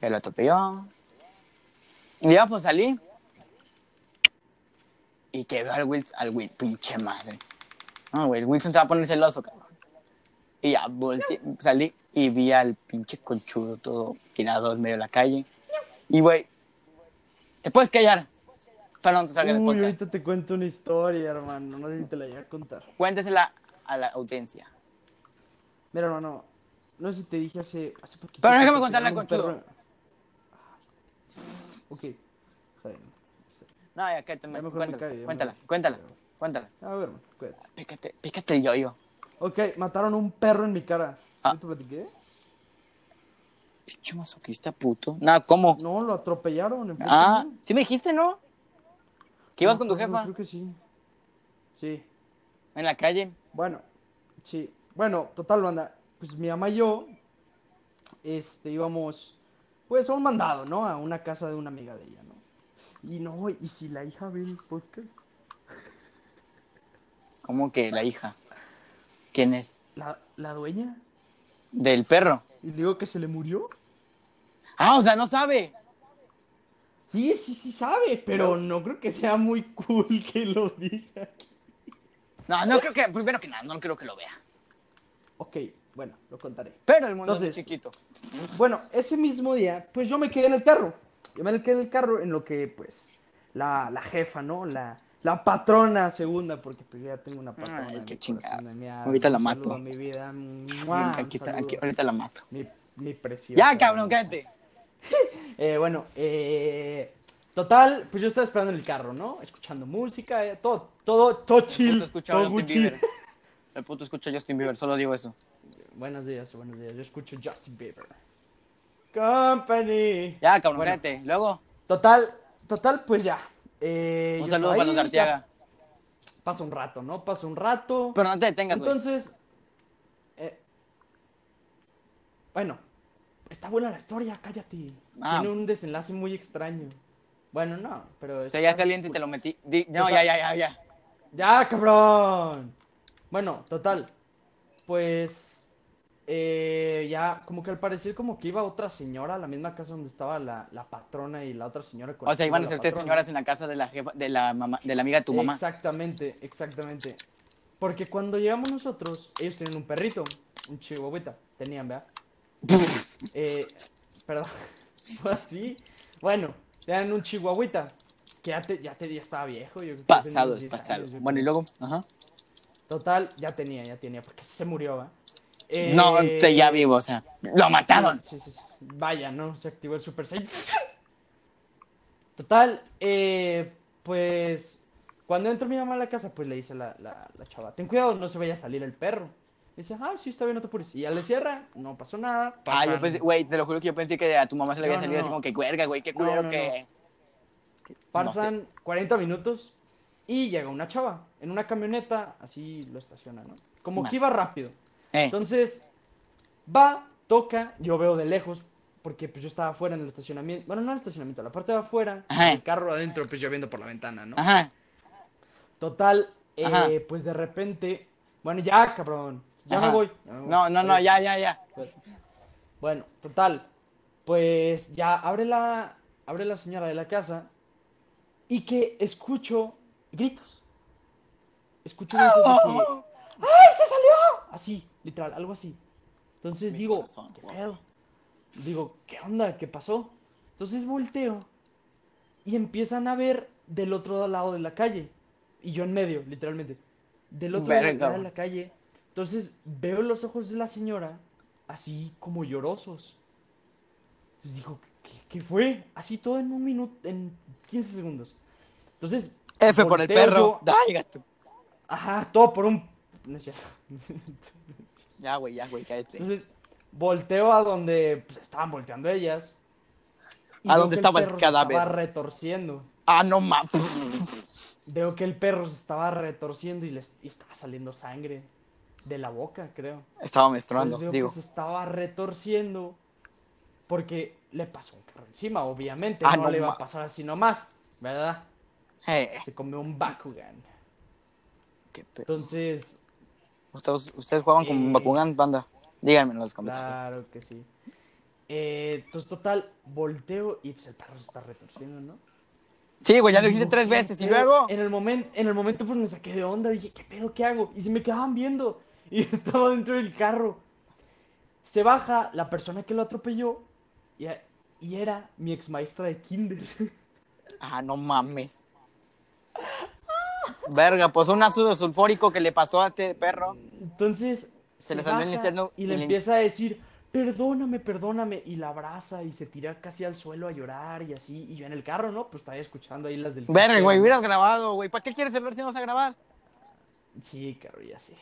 que lo atropelló. Y ya, pues salí. Y que veo al Wilson, al Wilson, pinche madre. No, güey, el Wilson te va a poner celoso, cabrón. Y ya volteé, salí y vi al pinche conchudo todo tirado en medio de la calle. Y, güey, te puedes callar. Pero no te del Uy, podcast. ahorita te cuento una historia, hermano. No sé si te la voy a contar. Cuéntesela a la audiencia. Mira, hermano. No sé si te dije hace, hace poquito. Pero déjame un conchudo. perro. Ok. Está bien. está bien. No, ya que te me cuéntala, ya cuéntala, me- cuéntala, cuéntala. A ver, cuídate. Pícate, pícate el yo-yo. Ok, mataron un perro en mi cara. Ah. ¿Yo te platiqué? Pinche masoquista puto. Nada, ¿cómo? No, lo atropellaron. En Ah, sí me dijiste, ¿no? Que ibas con tu jefa Creo que sí. Sí. en la calle. Bueno, sí. Bueno, total, banda. Pues mi mamá y yo, este, íbamos, pues a un mandado, ¿no? A una casa de una amiga de ella, ¿no? Y no, y si la hija ve el podcast, ¿Cómo que la hija? ¿Quién es? la, la dueña, Del perro. y le digo que se le murió. Ah, o sea, no sabe. Sí, sí, sí sabe, pero no creo que sea muy cool que lo diga aquí. No, no creo que, primero que nada, no creo que lo vea. Ok, bueno, lo contaré. Pero el mundo es Entonces- chiquito. Bueno, ese mismo día, pues yo me quedé en el carro. Yo me quedé en el carro en lo que, pues, la, la jefa, ¿no? La, la patrona segunda, porque pues ya tengo una patrona. Ay, qué chingada. Ahorita la mato. mi vida. Aquí está, aquí, ahorita la mato. Mi, mi preciosa. Ya, cabrón, cállate. Eh, bueno, eh, total, pues yo estaba esperando en el carro, ¿no? Escuchando música, eh, todo, todo, todo El chill. puto escucha a todo Justin. Bieber. El puto escucha Justin Bieber, solo digo eso. Buenos días, buenos días. Yo escucho Justin Bieber. Company. Ya, cabrón, Bueno. cállate. Luego, Total, total, pues ya. Eh, un saludo para los Arteaga. Pasa un rato, ¿no? Pasa un rato. Pero no te detengas. Entonces, eh, bueno, está buena la historia, cállate. Ah. Tiene un desenlace muy extraño. Bueno, no, pero... O sea, ya caliente y te lo metí. Di- No, Total. ya, ya, ya, ya. ¡Ya, cabrón! Bueno, total. Pues. eh, ya, como que al parecer, como que iba otra señora a la misma casa donde estaba la, la patrona y la otra señora. O sea, iban a ser tres señoras en la casa de la jefa, de la mamá, de la amiga de tu mamá. Exactamente, exactamente. Porque cuando llegamos nosotros, ellos tenían un perrito, un chihuahuita. Tenían, ¿verdad? Eh, perdón. Fue así. Bueno, tenían un chihuahuita. Que ya, te, ya, te, ya estaba viejo. Yo Pasado, 10 pasado. años, Bueno, y luego, ajá. Total, ya tenía, ya tenía, porque se murió, ¿va? Eh, No, seguía vivo, o sea, lo mataron. Sí, sí, sí. Vaya, ¿no? Se activó el Super Saiyan. Total, eh, pues cuando entró mi mamá a la casa, pues le dice la, la, la chava, ten cuidado, no se vaya a salir el perro. Dice, ah, sí, está bien, no te apures. Y ya le cierra, no pasó nada. Ah, yo pensé, güey, te lo juro que yo pensé que a tu mamá se le había No, no, salido así no. como que cuerga, güey, qué culero que. Pasan 40 minutos y llega una chava en una camioneta, así lo estaciona, ¿no? Como que iba rápido. Eh, Entonces, va, toca, yo veo de lejos, porque pues yo estaba afuera en el estacionamiento, bueno, no en el estacionamiento, la parte de afuera, Ajá. el carro adentro, pues yo viendo por la ventana, ¿no? ajá. Total, eh, Ajá. pues de repente, bueno, ya, cabrón, ya me voy. ya me voy. No, no, no, ya, ya, ya. Bueno, total, pues ya abre la, abre la señora de la casa y que escucho gritos. Escucho gritos de que, ¡ay, se salió! Así, literal, algo así. Entonces Mi digo, corazón, ¿qué wow. pedo? Digo, ¿qué onda? ¿Qué pasó? Entonces volteo y empiezan a ver del otro lado de la calle. Y yo en medio, literalmente. Del otro Verga, lado de la calle. Entonces veo los ojos de la señora así como llorosos. Entonces digo, ¿qué, qué fue? Así todo en un minuto, en 15 segundos. Entonces, F por el perro. yo- Dai, gato. Ajá, todo por un... No es cierto. Ya, güey, ya, güey, cállate. Entonces, volteo a donde pues, estaban volteando ellas. y ¿A dónde estaba el perro se cadáver? Estaba retorciendo. Ah, no mames. Veo que el perro se estaba retorciendo y le y estaba saliendo sangre de la boca, creo. Estaba menstruando, veo digo. que se estaba retorciendo porque le pasó un carro encima, obviamente. Ah, no, no le iba a pasar así nomás, ¿verdad? Eh, Se comió un Bakugan. qué pe- Entonces, ¿Ustedes, ustedes jugaban con Eh, Bakugan, banda? Díganme en los comentarios. claro que sí. Eh, entonces, total, volteo y pues el perro se está retorciendo, ¿no? Sí, güey, ya lo Digo, hice tres ¿qué veces. Y pedo? luego. En el, momento, en el momento, pues me saqué de onda. Dije, ¿qué pedo? ¿Qué hago? Y se me quedaban viendo. Y estaba dentro del carro. Se baja la persona que lo atropelló. Y, y era mi ex maestra de kinder. Ah, no mames. Verga, pues un ácido sulfúrico que le pasó a este perro. Entonces, Se le salió el interno y le empieza a decir, perdóname, perdóname. Y la abraza y se tira casi al suelo a llorar y así. Y yo en el carro, ¿no? Pues estaba escuchando ahí las del Verga, güey, hubieras grabado, güey. ¿Para qué quieres saber si no vas a grabar? Sí, claro, ya sé.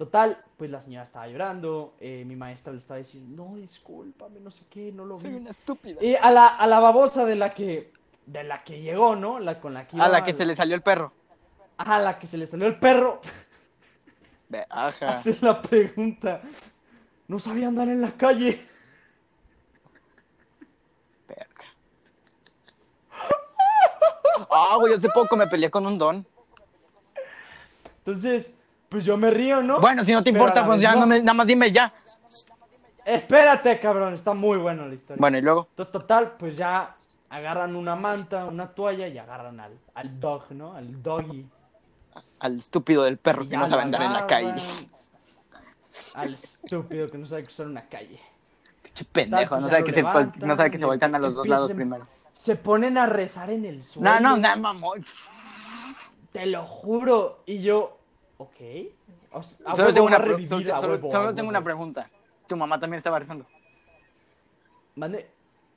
Total, pues la señora estaba llorando, eh, mi maestra le estaba diciendo, no, discúlpame, no sé qué, no lo Soy vi. una estúpida. Y a la, a la babosa de la que, de la que llegó, ¿no? La con la que A la que se le salió el perro. Ajá, la que se le salió el perro, Ve- Ajá. hace la pregunta, no sabía andar en la calle. Verga. Ah, güey, hace poco me peleé con un don. Entonces, pues yo me río, ¿no? Bueno, si no te Pero importa, pues ya no. no me, nada más dime ya. Espérate, cabrón, está muy buena la historia. Bueno, y luego. Entonces, total, pues ya agarran una manta, una toalla y agarran al, al dog, ¿no? Al doggy. Al estúpido del perro que no sabe andar en la calle. Al estúpido que no sabe cruzar una calle. Pinche pendejo, pues no sabe que se, no sabe que se voltean a los dos lados primero. Se ponen a rezar en el suelo. No, no, no, mamón. Te lo juro. Y yo, ok. O sea, a Solo tengo una, pre- revivir, solo, a solo- huevo, solo a tengo huevo. una pregunta. ¿Tu mamá también estaba rezando? Mande.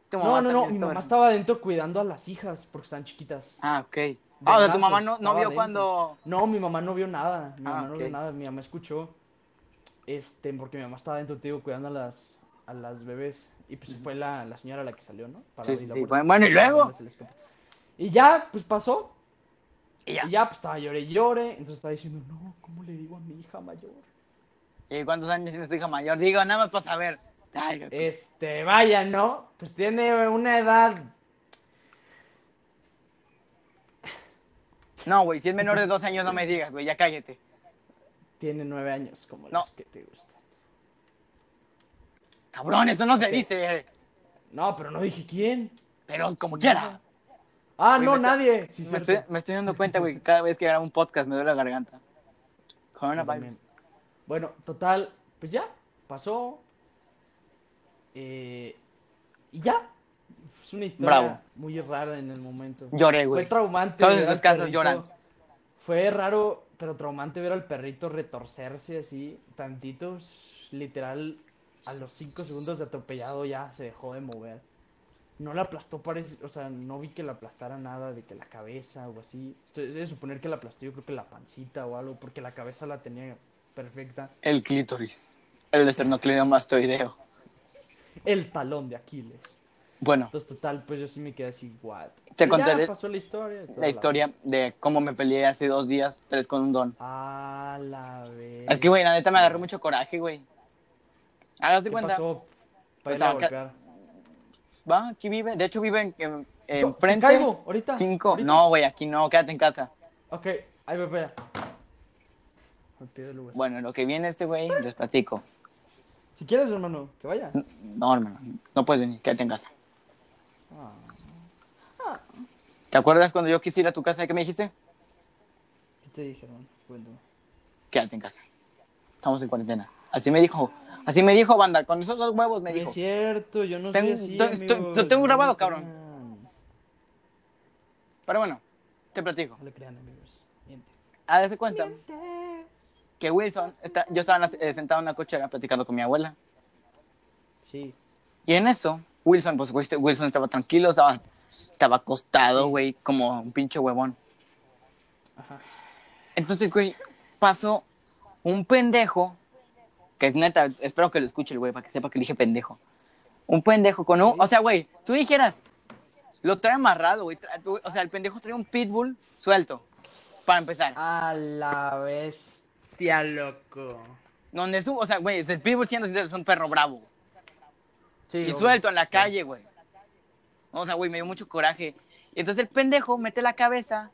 ¿Tu No, mamá no, no. Mi mamá rezando? estaba adentro cuidando a las hijas porque están chiquitas. Ah, ok. Ah, o sea, tu mamá no, no vio cuando... No, mi mamá no vio nada. Mi Ah, mamá no vio nada. Mi mamá escuchó. Este, porque mi mamá estaba adentro, te digo, cuidando a las, a las bebés. Y pues fue la, la señora la que salió, ¿no? Para Sí, sí, la sí. Bueno, ¿y luego? Y ya, pues pasó. Y ya. Y ya, pues estaba llore y llore. Entonces estaba diciendo, no, ¿cómo le digo a mi hija mayor? ¿Y cuántos años tiene su hija mayor? Digo, nada más para saber. Ay, Este, vaya, ¿no? Pues tiene una edad. No, güey, si es menor de dos años no me digas, güey, ya cállate. Tiene nueve años, como No. los que te gustan. Cabrón, eso no se dice. No, pero no dije quién. Pero como quiera. Ah, Güey, no, me está- nadie. Sí, me, estoy, me estoy dando cuenta, güey, que cada vez que grabo un podcast me duele la garganta. Coronavirus. Bueno, total, pues ya, pasó. Eh, y ya. Es una historia Bravo. muy rara en el momento. Lloré, Fue güey. traumante. Todos casas perrito. lloran. Fue raro, pero traumante ver al perrito retorcerse así, tantito. literal, a los 5 segundos de atropellado ya se dejó de mover. No la aplastó, parece, o sea, no vi que la aplastara nada de que la cabeza o así. Estoy de suponer que la aplastó, yo creo que la pancita o algo, porque la cabeza la tenía perfecta. El clítoris. El esternocleidomastoideo. El talón de Aquiles. Bueno, Entonces, total, pues yo sí me quedé así, what. Te contaré pasó la historia. toda la historia de cómo me peleé hace dos días, tres con un don. A la vez. Es que, güey, la neta me agarró mucho coraje, güey. Hágase ¿Qué cuenta. pasó? Para ir Estaba a golpear. Va, aquí vive. De hecho, vive en, en- Yo, enfrente. ¿te caigo ahorita? Cinco. ¿Ahorita? No, güey, aquí no, quédate en casa. Ok, ahí voy para. Bueno, lo que viene este güey, les platico. Si quieres, hermano, que vaya. No, hermano, no puedes venir, quédate en casa. Ah, ¿Te acuerdas cuando yo quise ir a tu casa? ¿Qué me dijiste? ¿Qué te dije, hermano? Cuéntame. Quédate en casa. Estamos en cuarentena. Así me dijo. Así me dijo, banda. Con esos dos huevos me No dijo. es cierto, yo no Tengo- soy así, los tengo grabado, cabrón. Pero bueno, te platico. No le crean, amigos. Miente. A cuenta que Wilson, está, yo estaba la- eh, sentado en una cochera platicando con mi abuela. Sí. Y en eso, Wilson, pues Wilson estaba tranquilo, estaba, estaba acostado, güey, como un pinche huevón. Ajá. Entonces, güey, pasó un pendejo, que es neta, espero que lo escuche el güey para que sepa que le dije pendejo. Un pendejo con un, o sea, güey, tú dijeras, lo trae amarrado, güey, o sea, el pendejo trae un pitbull suelto, para empezar. A la bestia, loco. Donde su, o sea, güey, el pitbull siendo es un perro bravo. Sí, y suelto en la calle, güey. O sea, güey, me dio mucho coraje. Y entonces el pendejo mete la cabeza,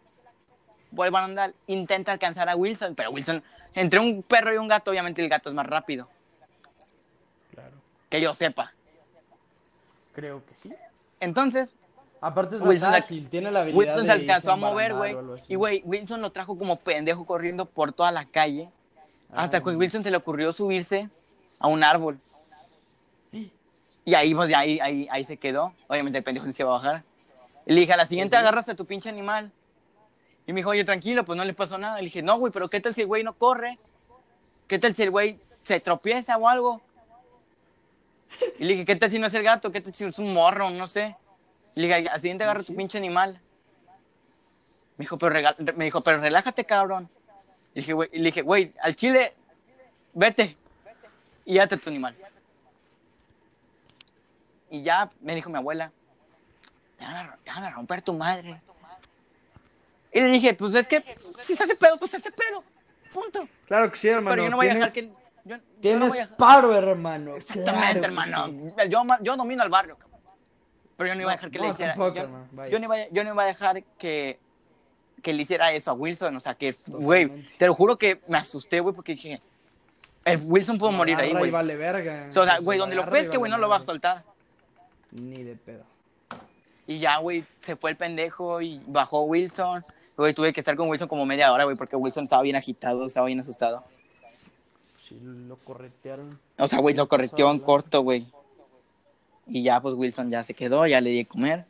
vuelve a andar, intenta alcanzar a Wilson, pero Wilson, entre un perro y un gato, obviamente el gato es más rápido, Claro. que yo sepa. Creo que sí. Entonces, Aparte es más Wilson la- ágil, tiene la habilidad Wilson se alcanzó a mover, güey. Y, güey, Wilson lo trajo como pendejo corriendo por toda la calle. Hasta Ay. que Wilson se le ocurrió subirse a un árbol. Y ahí, pues, ahí, ahí, ahí se quedó. Obviamente el pendejo no se iba a bajar. Y le dije, a la siguiente agarras a tu pinche animal. Y me dijo, oye, tranquilo, pues no le pasó nada. Le dije, no, güey, pero ¿qué tal si el güey no corre? ¿Qué tal si el güey se tropieza o algo? Y le dije, ¿qué tal si no es el gato? ¿Qué tal si es un morro? No sé. Y le dije, al siguiente agarra tu pinche animal. Me dijo, pero, rega- me dijo, pero relájate, cabrón. Y le dije, güey, al chile, vete. Y date tu animal. Y ya me dijo mi abuela, te van, a, te van a romper tu madre. Y le dije, pues es que, si se hace pedo, pues se hace pedo. Punto. Claro que sí, hermano. Pero yo no voy a dejar que... Yo, yo no Tienes voy a- paro, hermano. Exactamente, Claro hermano. sí. Yo, yo domino el barrio, cabrón. Pero yo no iba a No, dejar que no, le hiciera. tampoco, yo, no iba, a- yo no iba a dejar que, que le hiciera eso a Wilson. O sea, que, güey, te lo juro que me asusté, güey, porque dije, el Wilson pudo morir ahí, güey. vale verga. O sea, güey, donde lo pesque, güey, no lo va a soltar. Ni de pedo. Y ya, güey, se fue el pendejo y bajó Wilson. Güey, tuve que estar con Wilson como media hora, güey, porque Wilson estaba bien agitado, estaba bien asustado. Sí, lo corretearon. O sea, güey, lo correteó en corto, güey. Y ya, pues Wilson ya se quedó, ya le di de comer.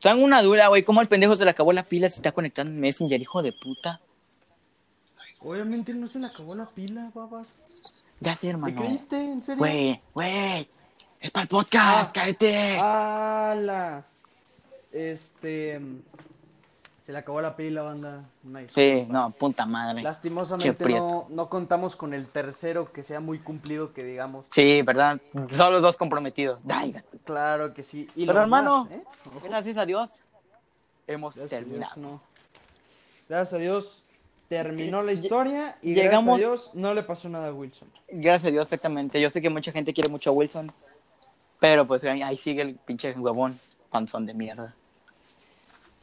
Tengo una duda, güey, ¿cómo el pendejo se le acabó la pila si está conectado en Messenger, hijo de puta? Obviamente no se le acabó la pila, babas. Ya sé, ¿Te hermano. creíste? ¿En serio? Güey, güey. Es para el podcast, Ah. cállate. ¡Hala! Este. Se le acabó la pila, banda. Una. Sí, no, puta madre. Lastimosamente no, no contamos con el tercero que sea muy cumplido, que digamos. Sí, ¿verdad? Son los dos comprometidos. Dai, gato. Claro que sí. Y Pero, hermano, más, ¿eh? Gracias a Dios. Hemos Gracias a Dios, terminado. no. Gracias a Dios terminó la historia y llegamos- gracias a Dios no le pasó nada a Wilson. Gracias a Dios, exactamente. Yo sé que mucha gente quiere mucho a Wilson. Pero pues ahí, ahí sigue el pinche huevón, panzón de mierda.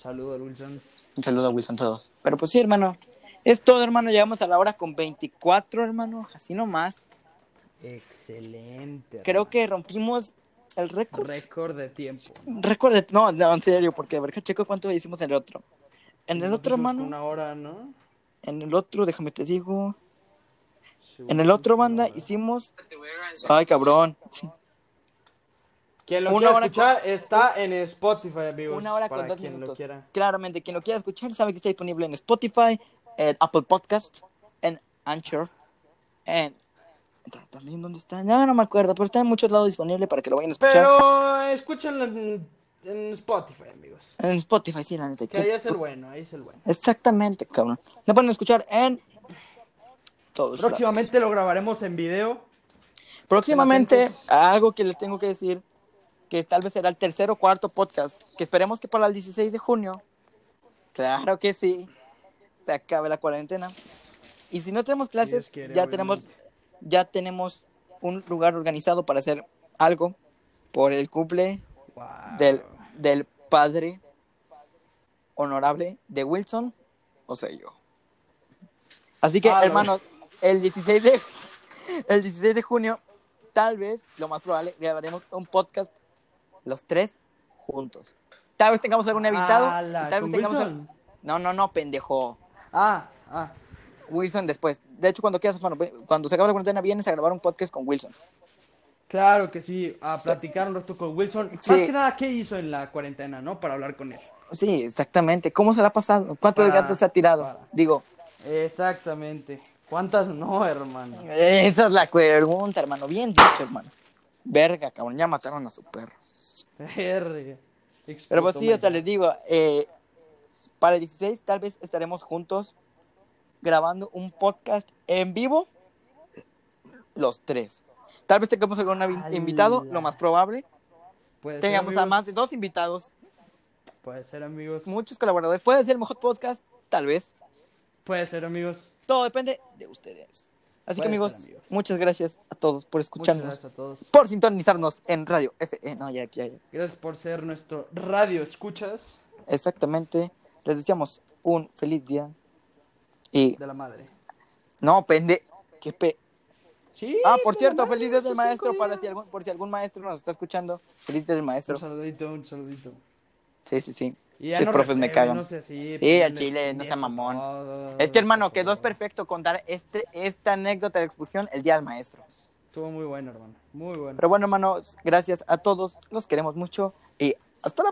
Saludos, Wilson. Un saludo a Wilson todos. Pero pues sí, hermano. Es todo, hermano. Llegamos a la hora con 24, hermano. Así nomás. Excelente. Creo que rompimos el récord. Récord de tiempo. Récord de... No, no, en serio, porque a ver, checo cuánto hicimos en el otro. En el Nos otro, hermano. Una hora, ¿no? En el otro, déjame te digo. Sí, En el otro, banda, hora. hicimos... Ay, cabrón. Quien lo una quiera escuchar está en Spotify, amigos. Una hora con dos quien minutos. lo quiera. Claramente, quien lo quiera escuchar sabe que está disponible en Spotify, en Apple Podcast, en Anchor, en Ta- También, ¿dónde está? Ya no me acuerdo, pero está en muchos lados disponible para que lo vayan a escuchar. Pero escúchenlo en, en Spotify, amigos. En Spotify, sí, la neta. Que ahí es el bueno, ahí es el bueno. Exactamente, cabrón. Lo pueden escuchar en todos. lados. Próximamente lo grabaremos en video. Próximamente, algo que les tengo que decir, que tal vez será el tercer o cuarto podcast, que esperemos que para el 16 de junio, claro que sí, se acabe la cuarentena. Y si no tenemos clases, quiere, ya obviamente. tenemos, ya tenemos un lugar organizado para hacer algo por el cumple Wow. del, del padre honorable de Wilson, o sea, yo. Así que, Ah, no. hermanos, el 16 de el 16 de junio, tal vez, lo más probable, grabaremos un podcast los tres juntos. Tal vez tengamos algún invitado. y Ala, tal ¿con vez tengamos Wilson? No, no, no, pendejo. Ah, ah. Wilson después. De hecho, cuando quieras, ve- cuando se acabe la cuarentena, vienes a grabar un podcast con Wilson. Claro que sí, a platicar un rato con Wilson. Sí. Más que nada, ¿qué hizo en la cuarentena, no? Para hablar con él. Sí, exactamente. ¿Cómo se la ha pasado? ¿Cuántos Para- gatos se ha tirado? para. Digo, Exactamente. ¿Cuántas no, hermano? Esa es la pregunta, hermano. Bien dicho, hermano. Verga, cabrón. Ya mataron a su perro. Pero pues sí, o sea, les digo, eh, para el 16 tal vez estaremos juntos grabando un podcast en vivo, los tres. Tal vez tengamos algún invitado, lo más probable. Puede ser, Tengamos a más de dos invitados, Puede ser, amigos. muchos colaboradores. Puede ser el mejor podcast, tal vez. Puede ser, amigos. Todo depende de ustedes. Así que amigos, ser, amigos. muchas gracias a todos por Muchas escucharnos, gracias a todos. por sintonizarnos en Radio F. eh, no, ya, ya, ya. Gracias por ser nuestro radio escuchas Exactamente. Les deseamos un feliz día. Y de la madre. no, pende. Qué pe... Sí. Ah, por cierto, feliz día del maestro para si algún, por si algún maestro nos está escuchando. Feliz día del maestro. Un saludito, un saludito. Sí, sí, sí. Y ya no profes me cagan. No sé, sí, Sí, pues, chile, no sea mamón. todo, Es que hermano, por quedó perfecto contar este, esta anécdota de expulsión el día del maestro. Estuvo muy bueno, hermano. Muy bueno. Pero bueno, hermanos, gracias a todos. Los queremos mucho y hasta la próxima.